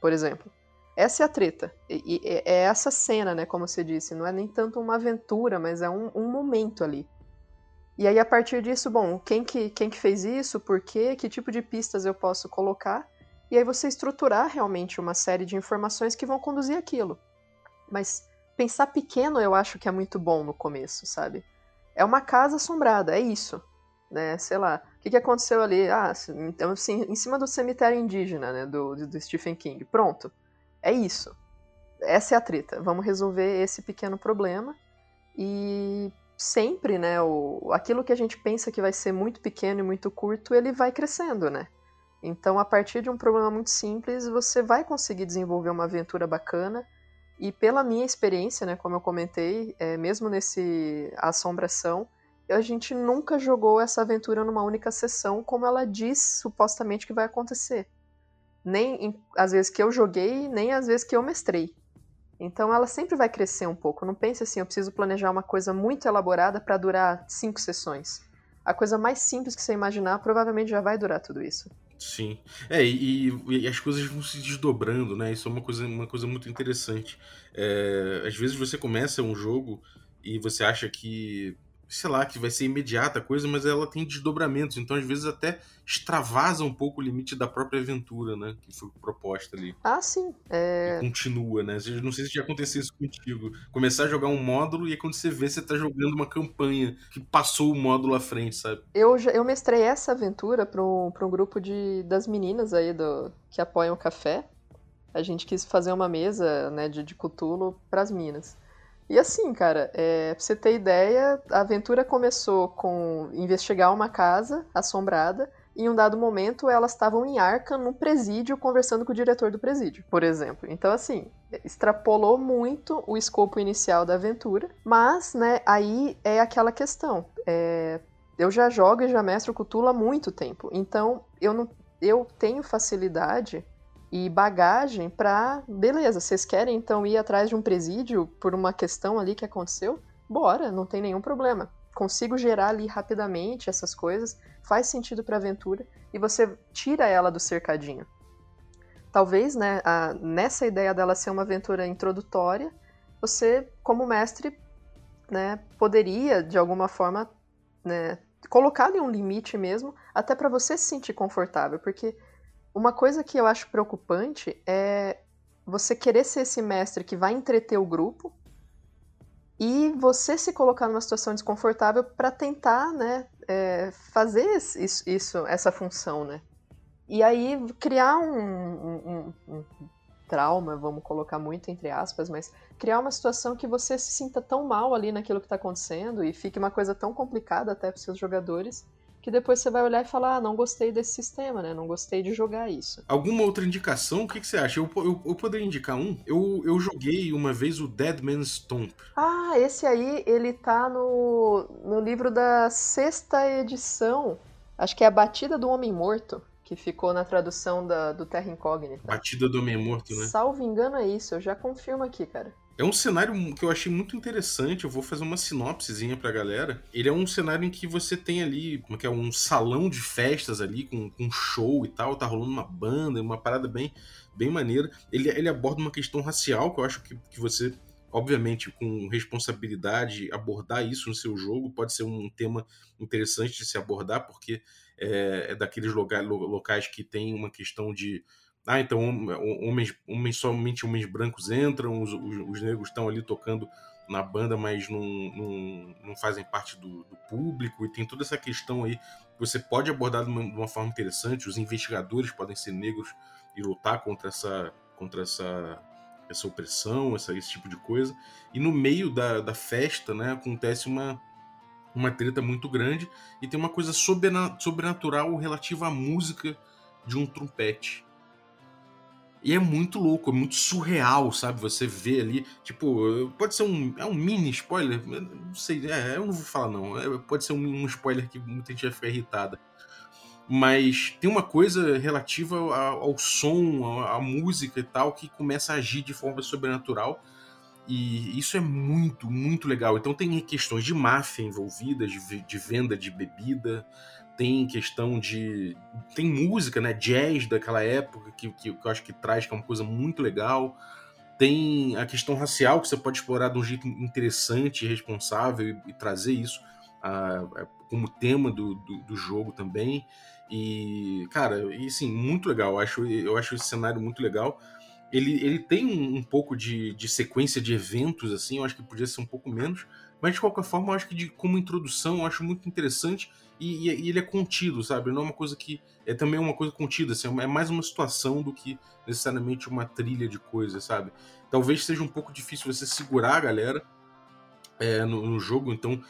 por exemplo. Essa é a treta. E, e, é essa cena, né, como você disse. Não é nem tanto uma aventura, mas é um, um momento ali. E aí, a partir disso, bom, quem que, quem que fez isso, por quê, que tipo de pistas eu posso colocar, e aí você estruturar realmente uma série de informações que vão conduzir aquilo. Mas pensar pequeno eu acho que é muito bom no começo, sabe? É uma casa assombrada, é isso né? Sei lá. Que, que aconteceu ali? Ah, então, assim, em cima do cemitério indígena, né? Do, do Stephen King. Pronto. É isso. Essa é a treta. Vamos resolver esse pequeno problema. E sempre, né? O, aquilo que a gente pensa que vai ser muito pequeno e muito curto, ele vai crescendo, né? Então, a partir de um problema muito simples, você vai conseguir desenvolver uma aventura bacana. E pela minha experiência, né, como eu comentei, é, mesmo nesse assombração, a gente nunca jogou essa aventura numa única sessão, como ela diz supostamente que vai acontecer. Nem às vezes que eu joguei, nem às vezes que eu mestrei. Então ela sempre vai crescer um pouco. Não pense assim, eu preciso planejar uma coisa muito elaborada para durar cinco sessões. A coisa mais simples que você imaginar provavelmente já vai durar tudo isso. Sim. É, e, e, as coisas vão se desdobrando, né? Isso é uma coisa, uma coisa muito interessante. É, às vezes você começa um jogo e você acha que sei lá, que vai ser imediata a coisa, mas ela tem desdobramentos, então às vezes até extravasa um pouco o limite da própria aventura, né? Que foi proposta ali. Ah, sim. É... Continua, né? Não sei se já aconteceu isso contigo. Começar a jogar um módulo e aí quando você vê, você tá jogando uma campanha que passou o módulo à frente, sabe? Eu, eu mestrei essa aventura para um, pra um grupo de, das meninas aí do, que apoiam o café. A gente quis fazer uma mesa né, de, de Cthulhu pras minas. E assim, cara, é, pra você ter ideia, a aventura começou com investigar uma casa assombrada. E em um dado momento, elas estavam em Arca, num presídio, conversando com o diretor do presídio, por exemplo. Então, assim, extrapolou muito o escopo inicial da aventura. Mas, né, aí é aquela questão. É, eu já jogo e já mestro Cthulhu há muito tempo. Então, eu, não, eu tenho facilidade e bagagem para, beleza, vocês querem então ir atrás de um presídio por uma questão ali que aconteceu? Bora, não tem nenhum problema. Consigo gerar ali rapidamente essas coisas, faz sentido para a aventura e você tira ela do cercadinho. Talvez, né, a, nessa ideia dela ser uma aventura introdutória, você, como mestre, né, poderia de alguma forma, né, colocar ali um limite mesmo, até para você se sentir confortável, porque uma coisa que eu acho preocupante é você querer ser esse mestre que vai entreter o grupo e você se colocar numa situação desconfortável para tentar, né, é, fazer isso, isso, essa função, né? e aí criar um, um, um, trauma, vamos colocar muito entre aspas, mas criar uma situação que você se sinta tão mal ali naquilo que está acontecendo e fique uma coisa tão complicada até para seus jogadores que depois você vai olhar e falar, ah, não gostei desse sistema, né? Não gostei de jogar isso. Alguma outra indicação? O que, que você acha? Eu, eu, eu, poderia indicar um? Eu, eu joguei uma vez o Dead Man's Stomp. Ah, esse aí, ele tá no, no livro da sexta edição. Acho que é a Batida do Homem Morto que ficou na tradução da, do Terra Incógnita. Batida do Homem Morto, né? Salvo engano é isso, eu já confirmo aqui, cara. É um cenário que eu achei muito interessante. Eu vou fazer uma sinopsezinha pra galera. Ele é um cenário em que você tem ali, como é que é, um salão de festas ali, com, com show e tal. Tá rolando uma banda, uma parada bem, bem maneira. Ele, ele aborda uma questão racial que eu acho que, que você, obviamente, com responsabilidade, abordar isso no seu jogo pode ser um tema interessante de se abordar, porque é, é daqueles locais, locais que tem uma questão de ah, então homens, homens somente homens brancos entram, os, os, os negros estão ali tocando na banda, mas não, não, não fazem parte do, do, público, e tem toda essa questão aí que você pode abordar de uma, de uma, forma interessante. Os investigadores podem ser negros e lutar contra essa, contra essa, essa opressão, essa, esse tipo de coisa. E no meio da, da festa, né, acontece uma, uma treta muito grande e tem uma coisa sobrenatural relativa à música de um trompete. E é muito louco, é muito surreal, sabe? Você vê ali, tipo, pode ser um, é um mini spoiler, não sei, é, eu não vou falar não, é, pode ser um, um, spoiler que muita gente vai ficar irritada. Mas tem uma coisa relativa ao, ao som, à música e tal, que começa a agir de forma sobrenatural e isso é muito, muito legal. Então tem questões de máfia envolvidas, de, de venda de bebida, tem questão de. Tem música, né? Jazz daquela época, que, que, que, eu acho que traz, que é uma coisa muito legal. Tem a questão racial, que você pode explorar de um jeito interessante e responsável e, trazer isso a, a, como tema do, do, do, jogo também. E, cara, e sim, muito legal. Eu acho, eu acho esse cenário muito legal. Ele, ele tem um, um pouco de, de, sequência de eventos, assim, eu acho que podia ser um pouco menos, mas de qualquer forma, eu acho que de, como introdução, eu acho muito interessante e, e, ele é contido, sabe? Não é uma coisa que. É também uma coisa contida, assim, é mais uma situação do que necessariamente uma trilha de coisas, sabe? Talvez seja um pouco difícil você segurar a galera é, no, no jogo, então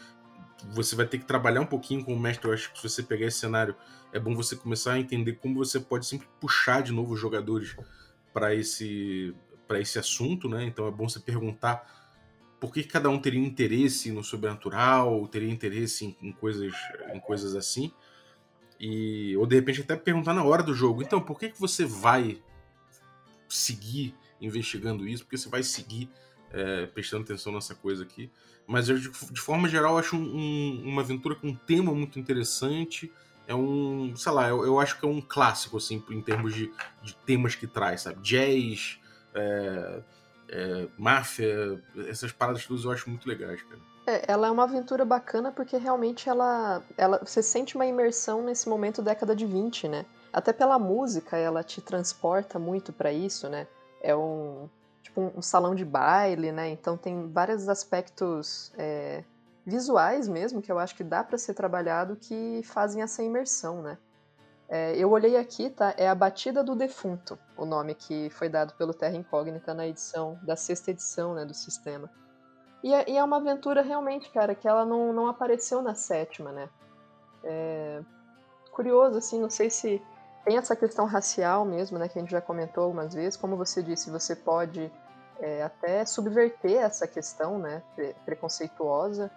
você vai ter que trabalhar um pouquinho com o mestre. Eu acho que se você pegar esse cenário, é bom você começar a entender como você pode sempre puxar de novo os jogadores para esse para esse assunto, né? Então é bom você perguntar por que cada um teria interesse no sobrenatural, teria interesse em, em, coisas em coisas assim. E ou de repente até perguntar na hora do jogo. Então, por que que você vai seguir investigando isso? Porque você vai seguir é, prestando atenção nessa coisa aqui. Mas eu, de, de forma geral, acho um, um, uma aventura com um tema muito interessante é um, sei lá, eu, eu, acho que é um clássico, assim, em termos de, de temas que traz, sabe? Jazz, é, é, máfia, essas paradas todas eu acho muito legais, cara. É, ela é uma aventura bacana porque realmente ela, ela. Você sente uma imersão nesse momento década de 20, né? Até pela música ela te transporta muito para isso, né? É um. Tipo um, salão de baile, né? Então tem vários aspectos é, visuais mesmo, que eu acho que dá para ser trabalhado, que fazem essa imersão, né? É, eu olhei aqui, tá? É a Batida do Defunto, o nome que foi dado pelo Terra Incógnita na edição, da sexta edição, né, do sistema. E é, e é uma aventura realmente, cara, que ela não, não apareceu na sétima, né? É curioso, assim, não sei se tem essa questão racial mesmo, né, que a gente já comentou algumas vezes. Como você disse, você pode é, até subverter essa questão, né, preconceituosa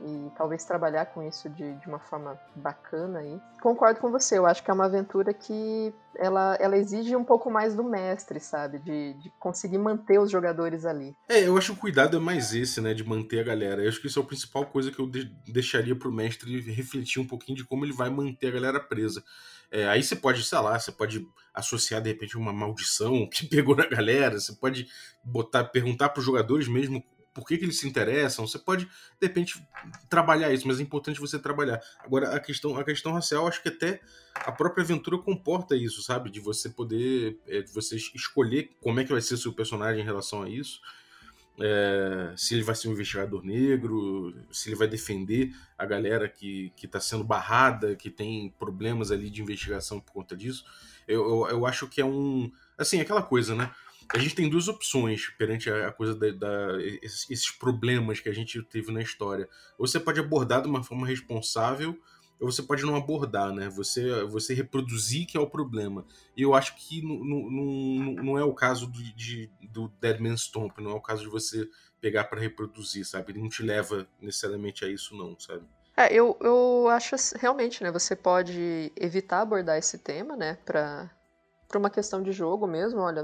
e talvez trabalhar com isso de, de uma forma bacana aí. Concordo com você, eu acho que é uma aventura que ela, ela exige um pouco mais do mestre, sabe? De, de conseguir manter os jogadores ali. É, eu acho que o cuidado é mais esse, né? De manter a galera. Eu acho que isso é a principal coisa que eu de deixaria pro mestre refletir um pouquinho de como ele vai manter a galera presa. É, aí você pode, sei lá, você pode associar de repente uma maldição [LAUGHS] que pegou na galera, você pode botar, perguntar para os jogadores mesmo por que, que, eles se interessam, você pode, de repente, trabalhar isso, mas é importante você trabalhar. Agora, a questão, a questão racial, acho que até a própria aventura comporta isso, sabe? De você poder, é, de você escolher como é que vai ser seu personagem em relação a isso. É, se ele vai ser um investigador negro, se ele vai defender a galera que está sendo barrada, que tem problemas ali de investigação por conta disso. Eu, eu, eu acho que é um. Assim, aquela coisa, né? A gente tem duas opções perante a, coisa da, da esses, problemas que a gente teve na história. Você pode abordar de uma forma responsável, ou você pode não abordar, né? Você, você reproduzir que é o problema. E eu acho que não, é o caso do, de, do Dead Man's Stomp, não é o caso de você pegar para reproduzir, sabe? Ele não te leva necessariamente a isso, não, sabe? É, eu, eu acho realmente, né? Você pode evitar abordar esse tema, né? Pra, pra uma questão de jogo mesmo, olha,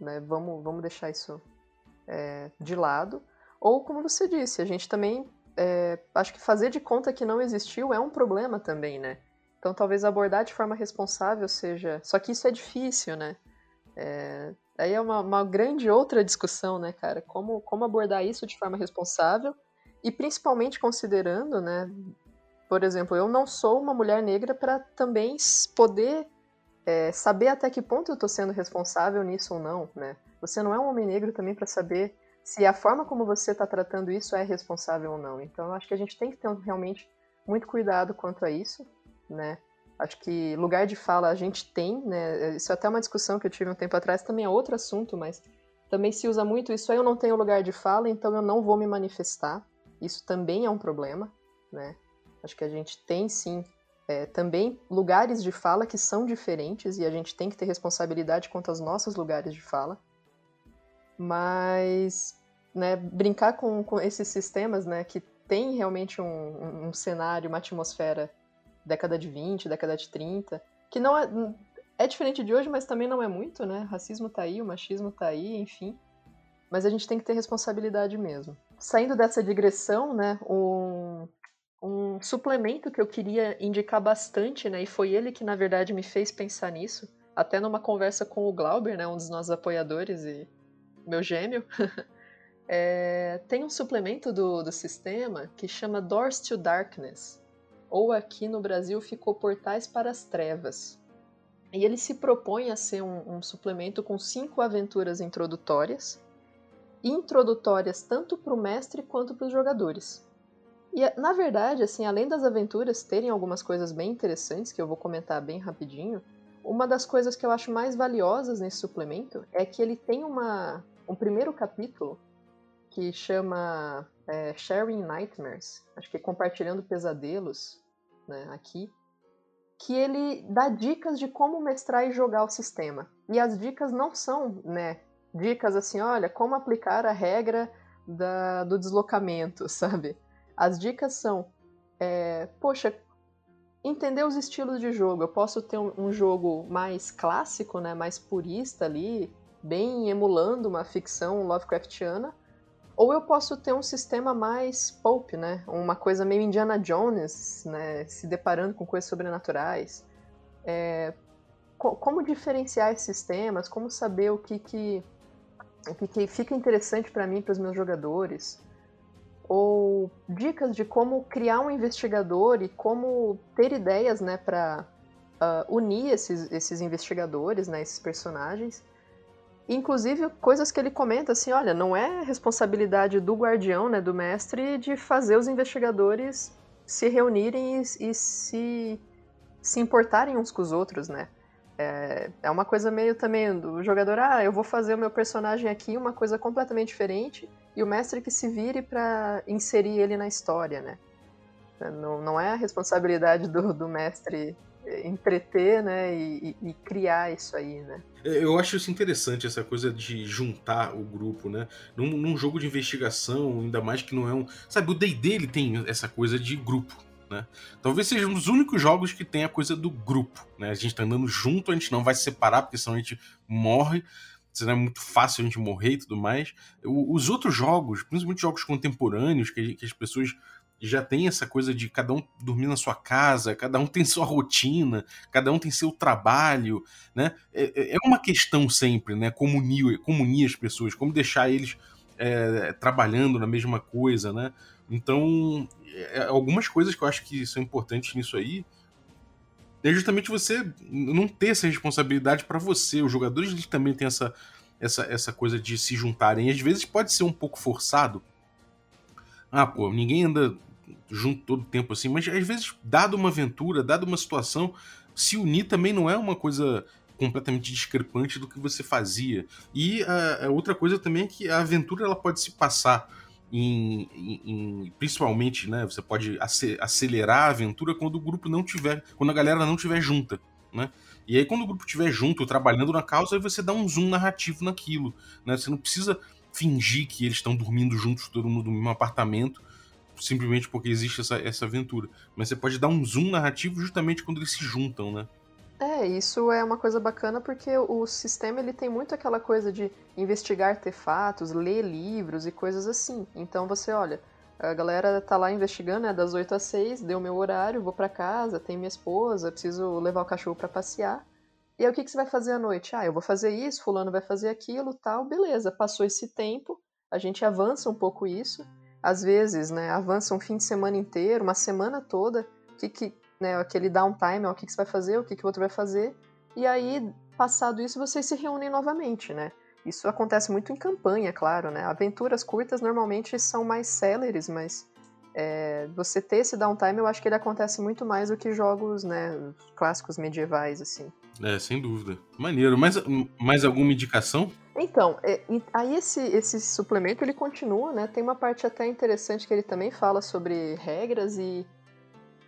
né, vamos, vamos deixar isso é, de lado. Ou, como você disse, a gente também. É, acho que fazer de conta que não existiu é um problema também, né? Então talvez abordar de forma responsável seja. Só que isso é difícil, né? É... Aí é uma, uma grande outra discussão, né, cara? Como, como abordar isso de forma responsável e principalmente considerando, né, por exemplo, eu não sou uma mulher negra para também poder é, saber até que ponto eu estou sendo responsável nisso ou não, né? Você não é um homem negro também para saber se a forma como você está tratando isso é responsável ou não. Então, acho que a gente tem que ter realmente muito cuidado quanto a isso, né? Acho que lugar de fala a gente tem, né? Isso é até uma discussão que eu tive um tempo atrás, também é outro assunto, mas também se usa muito isso eu não tenho lugar de fala, então eu não vou me manifestar. Isso também é um problema, né? Acho que a gente tem sim é, também lugares de fala que são diferentes e a gente tem que ter responsabilidade quanto aos nossos lugares de fala. Mas né, brincar com, com esses sistemas né, que tem realmente um, um, cenário, uma atmosfera década de 20, década de 30, que não é, é diferente de hoje, mas também não é muito, né? Racismo tá aí, o machismo tá aí, enfim. Mas a gente tem que ter responsabilidade mesmo saindo dessa digressão, né, um, um suplemento que eu queria indicar bastante, né, e foi ele que na verdade me fez pensar nisso, até numa conversa com o Glauber, né, um dos nossos apoiadores e meu gêmeo, [LAUGHS] é, tem um suplemento do, do sistema que chama Doors to Darkness, ou aqui no Brasil ficou Portais para as Trevas. E ele se propõe a ser um, um suplemento com cinco aventuras introdutórias, introdutórias tanto para o mestre quanto para os jogadores. E na verdade, assim, além das aventuras terem algumas coisas bem interessantes que eu vou comentar bem rapidinho, uma das coisas que eu acho mais valiosas nesse suplemento é que ele tem uma, um primeiro capítulo que chama é, Sharing Nightmares, acho que é compartilhando pesadelos, né, aqui, que ele dá dicas de como mestrar e jogar o sistema. E as dicas não são, né, dicas assim, olha, como aplicar a regra da, do deslocamento, [LAUGHS] sabe? As dicas são, é, poxa, entender os estilos de jogo. Eu posso ter um, um, jogo mais clássico, né, mais purista ali, bem emulando uma ficção Lovecraftiana, ou eu posso ter um sistema mais pulp, né, uma coisa meio Indiana Jones, né, se deparando com coisas sobrenaturais. É, co como diferenciar esses sistemas, como saber o que, que o que, que fica interessante para mim, para os meus jogadores, ou dicas de como criar um investigador e como ter ideias, né, para uh, ah, unir esses, esses investigadores, né, esses personagens. Inclusive coisas que ele comenta assim, olha, não é responsabilidade do guardião, né, do mestre, de fazer os investigadores se reunirem e, e se se importarem uns com os outros, né? É, é uma coisa meio também do jogador, ah, eu vou fazer o meu personagem aqui uma coisa completamente diferente e o mestre que se vire para inserir ele na história, né? Não, não é a responsabilidade do, do mestre entreter, né, e, e, criar isso aí, né? É, eu acho isso interessante, essa coisa de juntar o grupo, né? Num, num jogo de investigação, ainda mais que não é um... Sabe, o D&D, ele tem essa coisa de grupo, né? Talvez seja um dos únicos jogos que tem a coisa do grupo. Né? A gente tá andando junto, a gente não vai se separar, porque senão a gente morre. Senão é muito fácil a gente morrer e tudo mais. Os outros jogos, principalmente jogos contemporâneos, que as pessoas já têm essa coisa de cada um dormir na sua casa, cada um tem sua rotina, cada um tem seu trabalho, né? É, é, é uma questão sempre, né? Como unir, como unir as pessoas, como deixar eles é, trabalhando na mesma coisa, né? Então, é, algumas coisas que eu acho que são importantes nisso aí é justamente você não ter essa responsabilidade para você. Os jogadores eles também têm essa, essa, essa coisa de se juntarem. Às vezes pode ser um pouco forçado. Ah, pô, ninguém anda junto todo o tempo assim, mas às vezes, dado uma aventura, dado uma situação, se unir também não é uma coisa completamente discrepante do que você fazia. E a, a outra coisa também é que a aventura ela pode se passar em, em, principalmente, né? Você pode acelerar a aventura quando o grupo não tiver, quando a galera não tiver junta, né? E aí quando o grupo tiver junto, trabalhando na causa, aí você dá um zoom narrativo naquilo, né? Você não precisa fingir que eles estão dormindo juntos, todo mundo no mesmo apartamento, simplesmente porque existe essa, essa aventura. Mas você pode dar um zoom narrativo justamente quando eles se juntam, né? É, isso é uma coisa bacana porque o sistema ele tem muito aquela coisa de investigar artefatos, ler livros e coisas assim. Então você olha, a galera tá lá investigando, né, das 8 às 6, deu meu horário, vou para casa, tem minha esposa, preciso levar o cachorro para passear. E aí o que, que você vai fazer à noite? Ah, eu vou fazer isso, fulano vai fazer aquilo, tal, beleza. Passou esse tempo, a gente avança um pouco isso. Às vezes, né, avança um fim de semana inteiro, uma semana toda. Que, que né, aquele downtime, ó, o que, que você vai fazer, o que, que o outro vai fazer. E aí, passado isso, vocês se reúnem novamente, né? Isso acontece muito em campanha, claro, né? Aventuras curtas normalmente são mais céleres, mas é, você ter esse downtime, eu acho que ele acontece muito mais do que jogos, né, clássicos medievais, assim. É, sem dúvida. Maneiro. Mais, mais alguma indicação? Então, é, aí esse, esse suplemento ele continua, né? Tem uma parte até interessante que ele também fala sobre regras e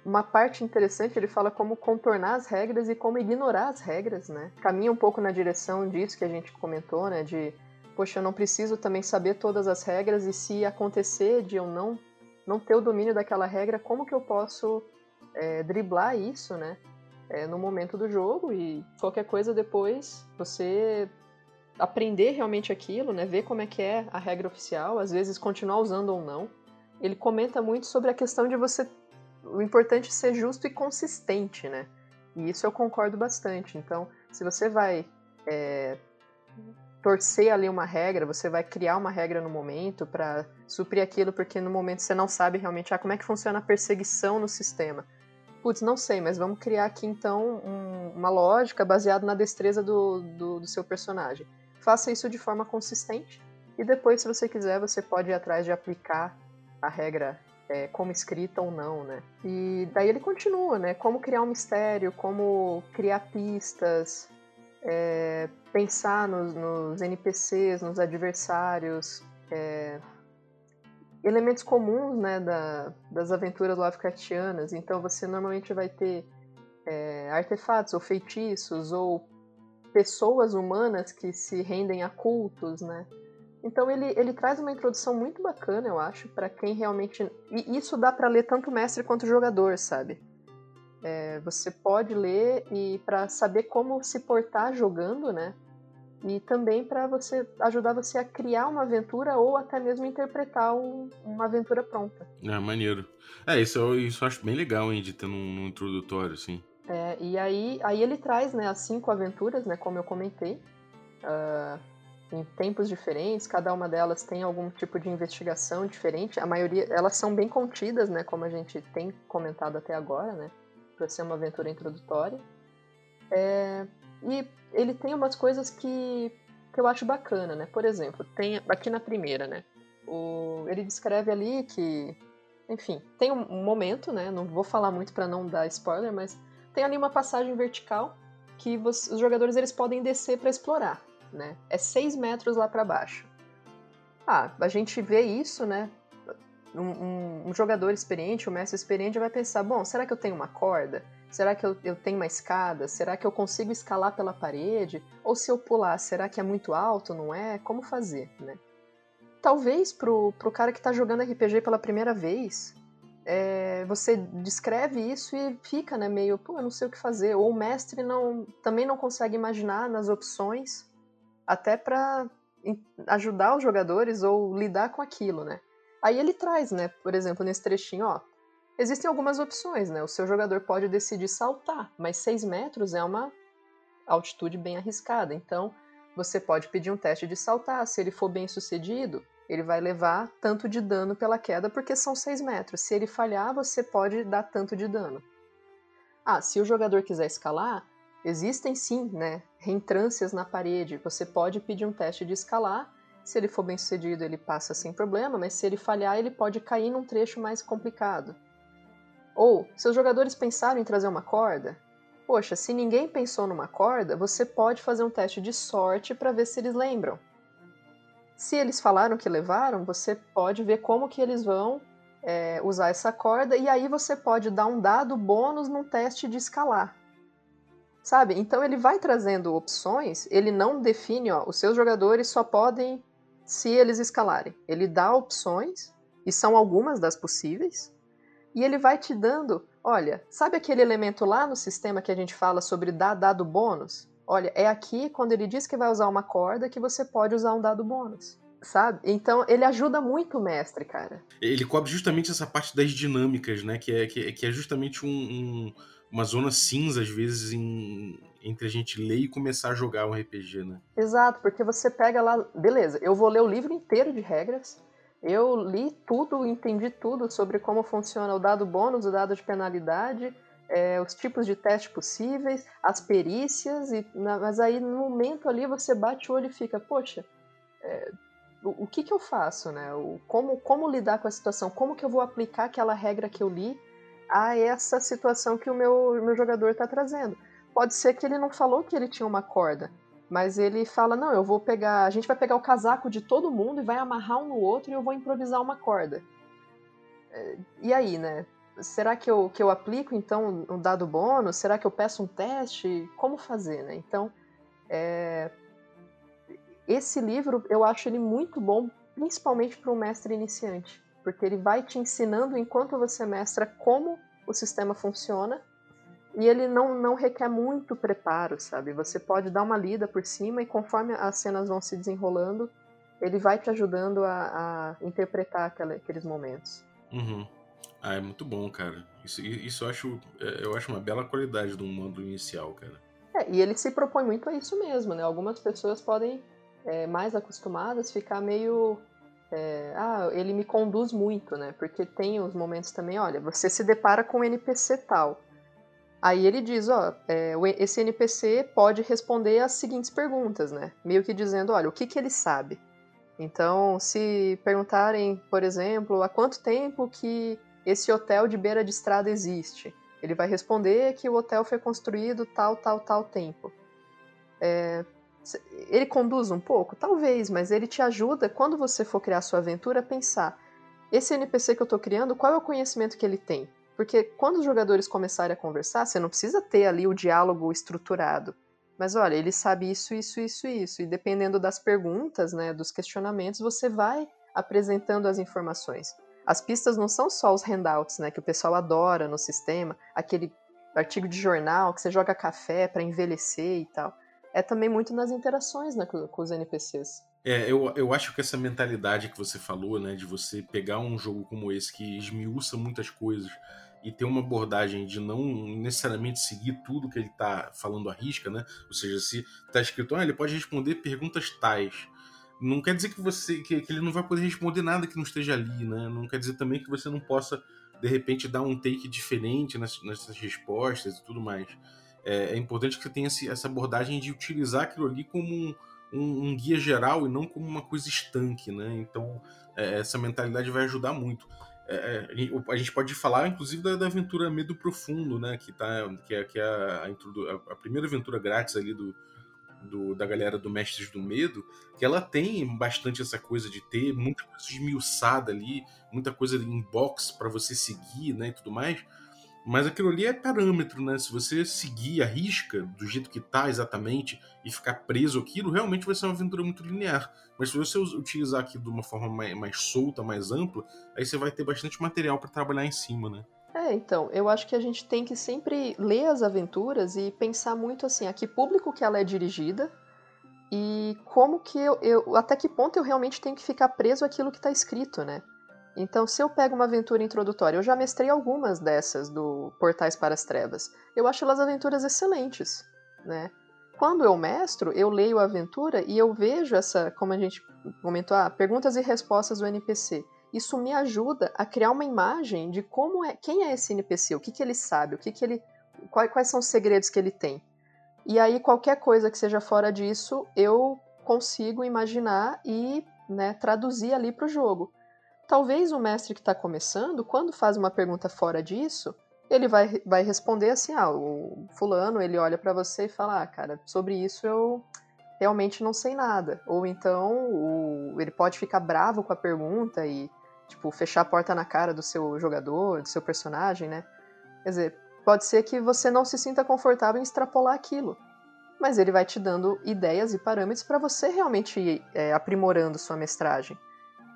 uma parte interessante, ele fala como contornar as regras e como ignorar as regras, né? Caminha um pouco na direção disso que a gente comentou, né? De, poxa, eu não preciso também saber todas as regras e se acontecer de eu não, não ter o domínio daquela regra, como que eu posso é, driblar isso, né? É, no momento do jogo e qualquer coisa depois você aprender realmente aquilo, né? Ver como é que é a regra oficial, às vezes continuar usando ou não. Ele comenta muito sobre a questão de você o importante é ser justo e consistente, né? E isso eu concordo bastante. Então, se você vai é, torcer ali uma regra, você vai criar uma regra no momento para suprir aquilo, porque no momento você não sabe realmente ah, como é que funciona a perseguição no sistema. Putz, não sei, mas vamos criar aqui então um, uma lógica baseada na destreza do, do, do seu personagem. Faça isso de forma consistente e depois, se você quiser, você pode ir atrás de aplicar a regra é, como escrita ou não, né? E daí ele continua, né? Como criar um mistério, como criar pistas, é, pensar nos, nos, NPCs, nos adversários, é, elementos comuns, né, da, das aventuras Lovecraftianas. Então você normalmente vai ter é, artefatos ou feitiços ou pessoas humanas que se rendem a cultos, né? Então ele, ele traz uma introdução muito bacana, eu acho, para quem realmente. E isso dá para ler tanto mestre quanto jogador, sabe? É, você pode ler e para saber como se portar jogando, né? E também para você ajudar você a criar uma aventura ou até mesmo interpretar um, uma aventura pronta. É, maneiro. É, isso, eu, isso eu acho bem legal, hein, de ter num, num introdutório, assim. É, e aí, aí ele traz, né, as cinco aventuras, né, como eu comentei. Uh, em tempos diferentes, cada uma delas tem algum tipo de investigação diferente. A maioria, elas são bem contidas, né, como a gente tem comentado até agora, né, para ser uma aventura introdutória. É, e ele tem umas coisas que, que eu acho bacana, né? Por exemplo, tem aqui na primeira, né? O, ele descreve ali que, enfim, tem um momento, né? Não vou falar muito para não dar spoiler, mas tem ali uma passagem vertical que você, os jogadores eles podem descer para explorar né? É 6 metros lá para baixo. Ah, a gente vê isso, né? Um, um, um, jogador experiente, um mestre experiente vai pensar, bom, será que eu tenho uma corda? Será que eu, eu tenho uma escada? Será que eu consigo escalar pela parede? Ou se eu pular, será que é muito alto, não é? Como fazer, né? Talvez pro, pro cara que tá jogando RPG pela primeira vez, é, você descreve isso e fica, né, meio, pô, eu não sei o que fazer. Ou o mestre não, também não consegue imaginar nas opções até para ajudar os jogadores ou lidar com aquilo, né? Aí ele traz, né, por exemplo, nesse trechinho, ó, existem algumas opções, né? O seu jogador pode decidir saltar, mas 6 metros é uma altitude bem arriscada, então você pode pedir um teste de saltar. Se ele for bem sucedido, ele vai levar tanto de dano pela queda, porque são 6 metros. Se ele falhar, você pode dar tanto de dano. Ah, se o jogador quiser escalar, Existem sim, né, reentrâncias na parede. Você pode pedir um teste de escalar. Se ele for bem sucedido, ele passa sem problema, mas se ele falhar, ele pode cair num trecho mais complicado. Ou, se os jogadores pensaram em trazer uma corda, poxa, se ninguém pensou numa corda, você pode fazer um teste de sorte para ver se eles lembram. Se eles falaram que levaram, você pode ver como que eles vão é, usar essa corda e aí você pode dar um dado bônus num teste de escalar. Sabe? Então ele vai trazendo opções, ele não define, ó, os seus jogadores só podem se eles escalarem. Ele dá opções, e são algumas das possíveis, e ele vai te dando, olha, sabe aquele elemento lá no sistema que a gente fala sobre dar dado bônus? Olha, é aqui quando ele diz que vai usar uma corda que você pode usar um dado bônus sabe? Então ele ajuda muito o mestre, cara. Ele cobre justamente essa parte das dinâmicas, né? Que é, que é, que é justamente um, um, uma zona cinza, às vezes, em, entre a gente ler e começar a jogar um RPG, né? Exato, porque você pega lá, beleza, eu vou ler o livro inteiro de regras, eu li tudo, entendi tudo sobre como funciona o dado bônus, o dado de penalidade, é, os tipos de teste possíveis, as perícias, e, mas aí no momento ali você bate o olho e fica, poxa, é, o, o, que, que eu faço, né? O, como, como lidar com a situação? Como que eu vou aplicar aquela regra que eu li a essa situação que o meu, meu jogador está trazendo. Pode ser que ele não falou que ele tinha uma corda, mas ele fala: não, eu vou pegar. A gente vai pegar o casaco de todo mundo e vai amarrar um no outro e eu vou improvisar uma corda. É, e aí, né? Será que eu, que eu aplico então um dado bônus? Será que eu peço um teste? Como fazer, né? Então, é... esse livro eu acho ele muito bom, principalmente para um mestre iniciante porque ele vai te ensinando enquanto você mestra como o sistema funciona e ele não, não requer muito preparo, sabe? Você pode dar uma lida por cima e conforme as cenas vão se desenrolando, ele vai te ajudando a, a interpretar aquela, aqueles momentos. Uhum. Ah, é muito bom, cara. Isso, isso eu, acho, é, eu acho uma bela qualidade do mundo inicial, cara. É, e ele se propõe muito a isso mesmo, né? Algumas pessoas podem, é, mais acostumadas, ficar meio é, ah, ele me conduz muito, né? Porque tem os momentos também, olha, você se depara com um NPC tal. Aí ele diz, ó, é, esse NPC pode responder as seguintes perguntas, né? Meio que dizendo, olha, o que, que ele sabe? Então, se perguntarem, por exemplo, há quanto tempo que esse hotel de beira de estrada existe? Ele vai responder que o hotel foi construído tal, tal, tal tempo. É, ele conduz um pouco? Talvez, mas ele te ajuda, quando você for criar sua aventura, a pensar: esse NPC que eu estou criando, qual é o conhecimento que ele tem? Porque quando os jogadores começarem a conversar, você não precisa ter ali o diálogo estruturado. Mas olha, ele sabe isso, isso, isso, isso. E dependendo das perguntas, né, dos questionamentos, você vai apresentando as informações. As pistas não são só os handouts, né, que o pessoal adora no sistema, aquele artigo de jornal que você joga café para envelhecer e tal é também muito nas interações né, com, com os NPCs. É, eu, eu acho que essa mentalidade que você falou, né, de você pegar um jogo como esse que esmiuça muitas coisas e ter uma abordagem de não necessariamente seguir tudo que ele está falando à risca, né? Ou seja, se está escrito, ah, ele pode responder perguntas tais. Não quer dizer que você que, que ele não vai poder responder nada que não esteja ali, né? Não quer dizer também que você não possa de repente dar um take diferente nessas, nessas respostas e tudo mais é, é importante que você tenha esse, essa abordagem de utilizar aquilo ali como um, um, um, guia geral e não como uma coisa estanque, né? Então, é, essa mentalidade vai ajudar muito. É, é a gente pode falar, inclusive, da, da, aventura Medo Profundo, né? Que, tá, que é, que é a, a, a primeira aventura grátis ali do, do, da galera do Mestres do Medo, que ela tem bastante essa coisa de ter muita coisa esmiuçada ali, muita coisa em box para você seguir, né, e tudo mais. Mas aquilo ali é parâmetro, né? Se você seguir a risca do jeito que tá exatamente e ficar preso aquilo, realmente vai ser uma aventura muito linear. Mas se você utilizar aquilo de uma forma mais, mais solta, mais ampla, aí você vai ter bastante material para trabalhar em cima, né? É, então, eu acho que a gente tem que sempre ler as aventuras e pensar muito assim, a que público que ela é dirigida e como que eu, eu até que ponto eu realmente tenho que ficar preso àquilo que está escrito, né? Então, se eu pego uma aventura introdutória, eu já mestrei algumas dessas do Portais para as Trevas. Eu acho elas aventuras excelentes, né? Quando eu mestro, eu leio a aventura e eu vejo essa, como a gente comentou, ah, perguntas e respostas do NPC. Isso me ajuda a criar uma imagem de como é, quem é esse NPC, o que, que ele sabe, o que, que ele, quais, quais são os segredos que ele tem. E aí qualquer coisa que seja fora disso, eu consigo imaginar e né, traduzir ali para o jogo. Talvez o mestre que está começando, quando faz uma pergunta fora disso, ele vai, vai responder assim, ah, o fulano, ele olha para você e fala, ah, cara, sobre isso eu realmente não sei nada. Ou então o, ele pode ficar bravo com a pergunta e, tipo, fechar a porta na cara do seu jogador, do seu personagem, né? Quer dizer, pode ser que você não se sinta confortável em extrapolar aquilo. Mas ele vai te dando ideias e parâmetros para você realmente ir é, aprimorando sua mestragem.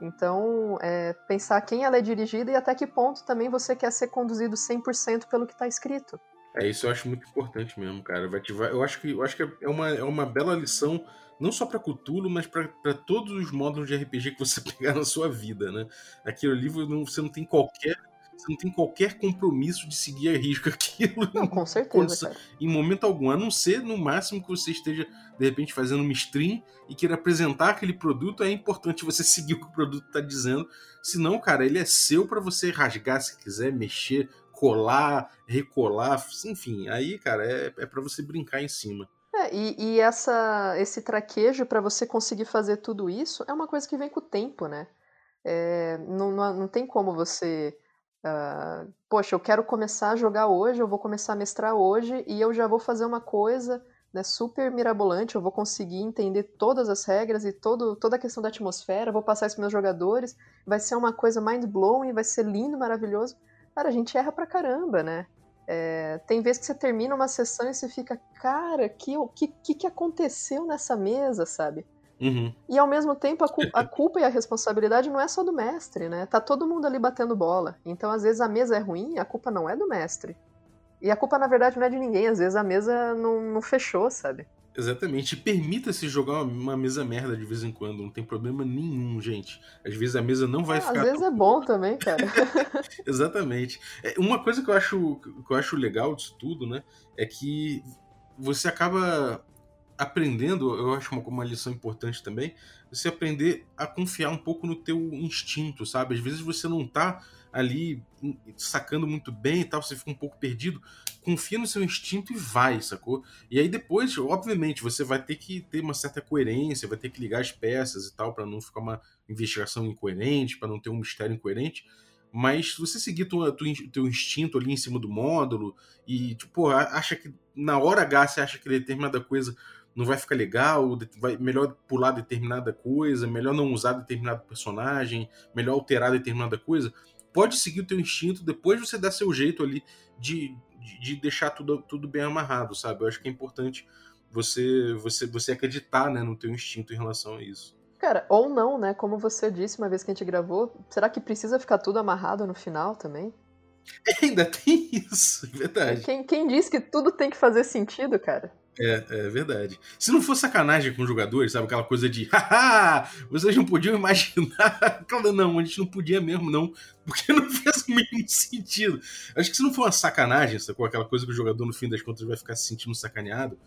Então, é, pensar quem ela é dirigida e até que ponto também você quer ser conduzido 100% pelo que está escrito. É, isso eu acho muito importante mesmo, cara. Vai ativar, eu acho que, eu acho que é, uma, é uma bela lição, não só para Cthulhu, mas para todos os módulos de RPG que você [LAUGHS] pegar na sua vida, né? Aquilo ali você não tem qualquer você não tem qualquer compromisso de seguir a risco [LAUGHS] aquilo. Não, com certeza. Em momento algum, a não ser no máximo que você esteja, de repente, fazendo uma stream e queira apresentar aquele produto, é importante você [LAUGHS] seguir o que o produto está dizendo. Senão, cara, ele é seu para você rasgar se quiser, mexer, colar, recolar, enfim. Aí, cara, é, é para você brincar em cima. É, e, e essa, esse traquejo para você conseguir fazer tudo isso é uma coisa que vem com o tempo, né? É, não, não, não tem como você Uh, poxa, eu quero começar a jogar hoje, eu vou começar a mestrar hoje e eu já vou fazer uma coisa né, super mirabolante, eu vou conseguir entender todas as regras e todo, toda a questão da atmosfera, vou passar isso para meus jogadores, vai ser uma coisa mind-blowing, vai ser lindo, maravilhoso. Cara, a gente erra pra caramba, né? É, tem vezes que você termina uma sessão e você fica, cara, que que, que, que aconteceu nessa mesa, sabe? Uhum. E ao mesmo tempo, a, cu a, [LAUGHS] culpa e a responsabilidade não é só do mestre, né? Tá todo mundo ali batendo bola. Então, às vezes, a mesa é ruim, a culpa não é do mestre. E a culpa, na verdade, não é de ninguém. Às vezes a mesa não, não fechou, sabe? Exatamente. Permita-se jogar uma, mesa merda de vez em quando. Não tem problema nenhum, gente. Às vezes a mesa não vai ah, ficar. Às vezes é bom também, cara. [LAUGHS] Exatamente. É, uma coisa que eu acho que eu acho legal disso tudo, né? É que você acaba aprendendo, eu acho uma, uma lição importante também, você aprender a confiar um pouco no teu instinto, sabe? Às vezes você não tá ali sacando muito bem e tal, você fica um pouco perdido. Confia no seu instinto e vai, sacou? E aí depois, obviamente, você vai ter que ter uma certa coerência, vai ter que ligar as peças e tal, para não ficar uma investigação incoerente, para não ter um mistério incoerente. Mas se você seguir tua, tua, teu instinto ali em cima do módulo e, tipo, acha que na hora H você acha que determinada coisa não vai ficar legal, vai melhor pular determinada coisa, melhor não usar determinado personagem, melhor alterar determinada coisa. Pode seguir o teu instinto, depois você dá seu jeito ali de, de, de deixar tudo, tudo bem amarrado, sabe? Eu acho que é importante você você você acreditar né, no teu instinto em relação a isso. Cara, ou não, né? Como você disse uma vez que a gente gravou, será que precisa ficar tudo amarrado no final também? [LAUGHS] ainda tem isso, é verdade. Quem, quem diz que tudo tem que fazer sentido, cara? É, é verdade. Se não for sacanagem com os jogadores, sabe? Aquela coisa de, haha, vocês não podiam imaginar. [LAUGHS] Claro, não, a gente não podia mesmo, não, porque não fez o mínimo sentido. Acho que se não for uma sacanagem, sacou? Aquela coisa que o jogador, no fim das contas, vai ficar se sentindo sacaneado,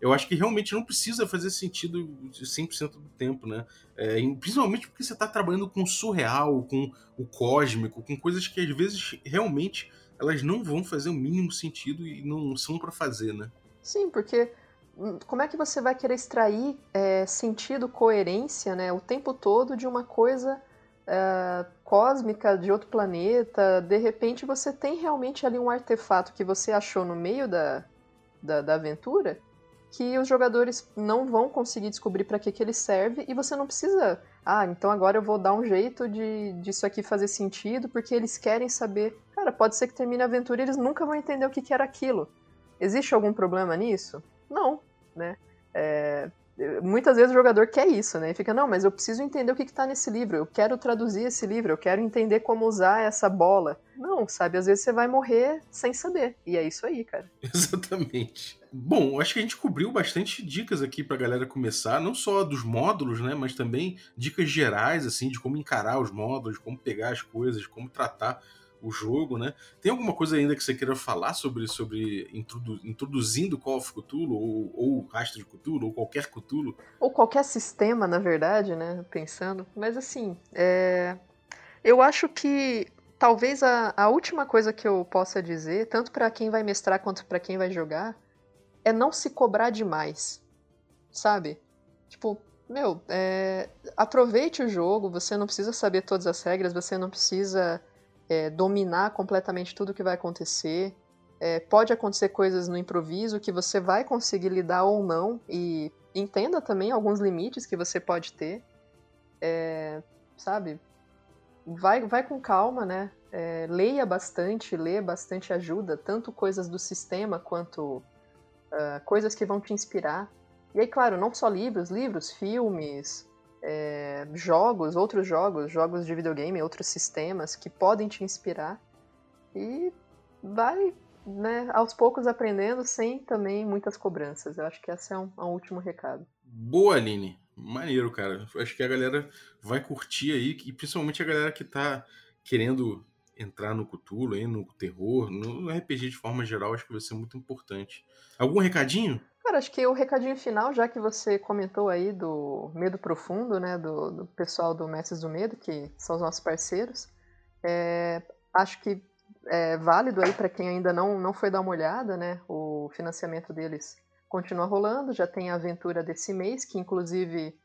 eu acho que realmente não precisa fazer sentido 100% do tempo, né? É, principalmente porque você está trabalhando com o surreal, com o cósmico, com coisas que às vezes realmente elas não vão fazer o mínimo sentido e não são para fazer, né? Sim, porque hum, como é que você vai querer extrair é, sentido, coerência, né, o tempo todo de uma coisa é, cósmica de outro planeta? De repente você tem realmente ali um artefato que você achou no meio da, da, da aventura que os jogadores não vão conseguir descobrir para que, que ele serve e você não precisa. Ah, então agora eu vou dar um jeito de disso aqui fazer sentido porque eles querem saber. Cara, pode ser que termine a aventura e eles nunca vão entender o que, que era aquilo. Existe algum problema nisso? Não, né? É, muitas vezes o jogador quer isso, né? E fica, não, mas eu preciso entender o que está nesse livro, eu quero traduzir esse livro, eu quero entender como usar essa bola. Não, sabe? Às vezes você vai morrer sem saber. E é isso aí, cara. [LAUGHS] Exatamente. Bom, acho que a gente cobriu bastante dicas aqui pra galera começar, não só dos módulos, né? Mas também dicas gerais, assim, de como encarar os módulos, como pegar as coisas, como tratar o jogo, né? Tem alguma coisa ainda que você queira falar sobre, sobre introdu introduzindo Call of Cthulhu, ou, ou Rastro de Cthulhu, ou qualquer Cthulhu? Ou qualquer sistema, na verdade, né? Pensando. Mas assim, é... eu acho que talvez a, a última coisa que eu possa dizer, tanto para quem vai mestrar quanto para quem vai jogar, é não se cobrar demais, sabe? Tipo, meu, é... aproveite o jogo, você não precisa saber todas as regras, você não precisa é, dominar completamente tudo que vai acontecer. É, pode acontecer coisas no improviso que você vai conseguir lidar ou não, e entenda também alguns limites que você pode ter. É, sabe? Vai, vai com calma, né? É, leia bastante, lê bastante ajuda, tanto coisas do sistema quanto uh, coisas que vão te inspirar. E aí, claro, não só livros, livros, filmes, é, jogos, outros jogos, jogos de videogame, outros sistemas que podem te inspirar. E vai, né, aos poucos aprendendo sem também muitas cobranças. Eu acho que esse é um, um último recado. Boa, Aline. Maneiro, cara. Acho que a galera vai curtir aí, e principalmente a galera que tá querendo entrar no Cthulhu, aí, no terror, no RPG de forma geral, acho que vai ser muito importante. Algum recadinho? Cara, acho que o recadinho final, já que você comentou aí do Medo Profundo, né, do, do pessoal do Mestres do Medo, que são os nossos parceiros, é, acho que é válido aí para quem ainda não, não foi dar uma olhada, né, o financiamento deles continua rolando, já tem a aventura desse mês, que inclusive,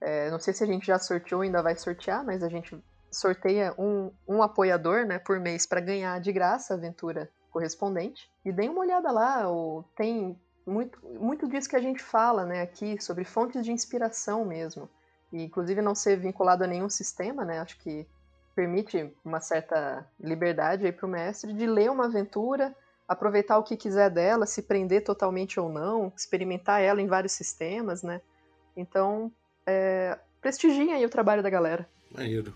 é, não sei se a gente já sorteou ainda vai sortear, mas a gente sorteia um, um apoiador, né, por mês para ganhar de graça a aventura correspondente. E deem uma olhada lá, o, tem muito, muito disso que a gente fala né, aqui, sobre fontes de inspiração mesmo. E, inclusive, não ser vinculado a nenhum sistema, né? Acho que permite uma certa liberdade para o mestre de ler uma aventura, aproveitar o que quiser dela, se prender totalmente ou não, experimentar ela em vários sistemas, né? Então, é, prestigiem aí o trabalho da galera. Maneiro.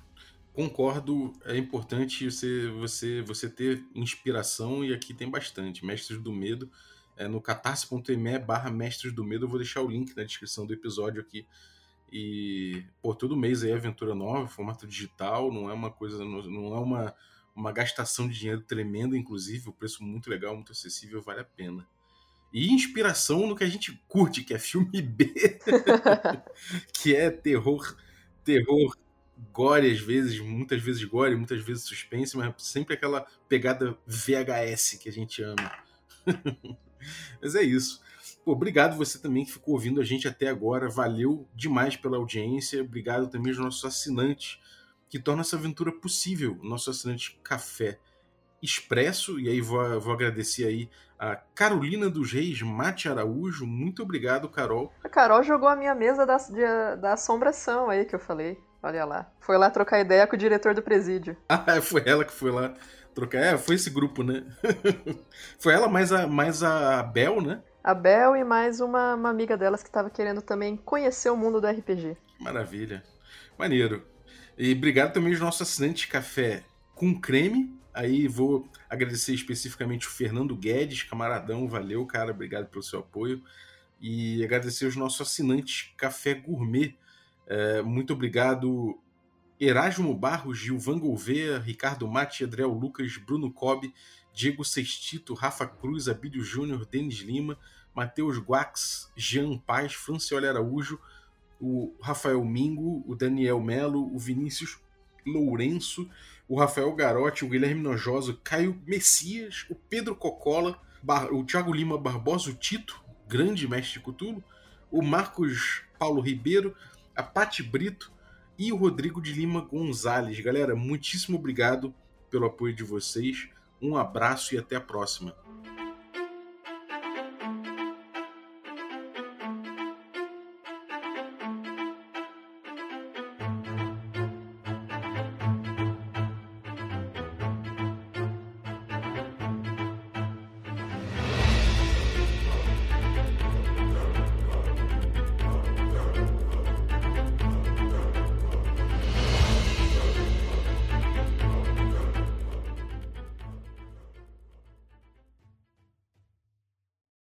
Concordo, é importante você, você, você ter inspiração e aqui tem bastante. Mestres do Medo é, no catarse.me barra Mestres do Medo. Eu vou deixar o link na descrição do episódio aqui. E, pô, todo mês é aventura nova, formato digital, não é uma coisa, não é uma, uma gastação de dinheiro tremenda, inclusive, o preço muito legal, muito acessível, vale a pena. E inspiração no que a gente curte, que é filme [LAUGHS] B, [LAUGHS] que é terror, terror gore às vezes, muitas vezes gore, muitas vezes suspense, mas sempre aquela pegada VHS que a gente ama. [LAUGHS] Mas é isso. Pô, obrigado você também que ficou ouvindo a gente até agora. Valeu demais pela audiência. Obrigado também aos nossos assinantes que tornam essa aventura possível. Nosso assinante Café Expresso. E aí vou, vou agradecer aí a Carolina dos Reis Mate Araújo. Muito obrigado, Carol. A Carol jogou a minha mesa da, de, da assombração aí que eu falei. Olha lá. Foi lá trocar ideia com o diretor do presídio. [LAUGHS] Ah, foi ela que foi lá trocar. É, foi esse grupo, né? [LAUGHS] foi ela mais a, mais a Bel, né? A Bel e mais uma, uma amiga delas que estava querendo também conhecer o mundo do RPG. Maravilha. Maneiro. E obrigado também aos nossos assinantes de café com creme. Aí vou agradecer especificamente o Fernando Guedes, camaradão, valeu, cara, obrigado pelo seu apoio. E agradecer os nossos assinantes Café Gourmet. É, muito obrigado Erasmo Barros, Gilvan Gouveia, Ricardo Mate, Adriel Lucas, Bruno Cobb, Diego Sextito, Rafa Cruz, Abílio Júnior, Denis Lima, Matheus Guax, Jean Paz, Francioli Araújo, o Rafael Mingo, o Daniel Melo, o Vinícius Lourenço, o Rafael Garotti, o Guilherme Nojoso, Caio Messias, o Pedro Cocola, o Thiago Lima Barbosa, o Tito, grande mestre Cutulo, o Marcos Paulo Ribeiro, a Pati Brito, e o Rodrigo de Lima Gonzalez. Galera, muitíssimo obrigado pelo apoio de vocês. Um abraço e até a próxima.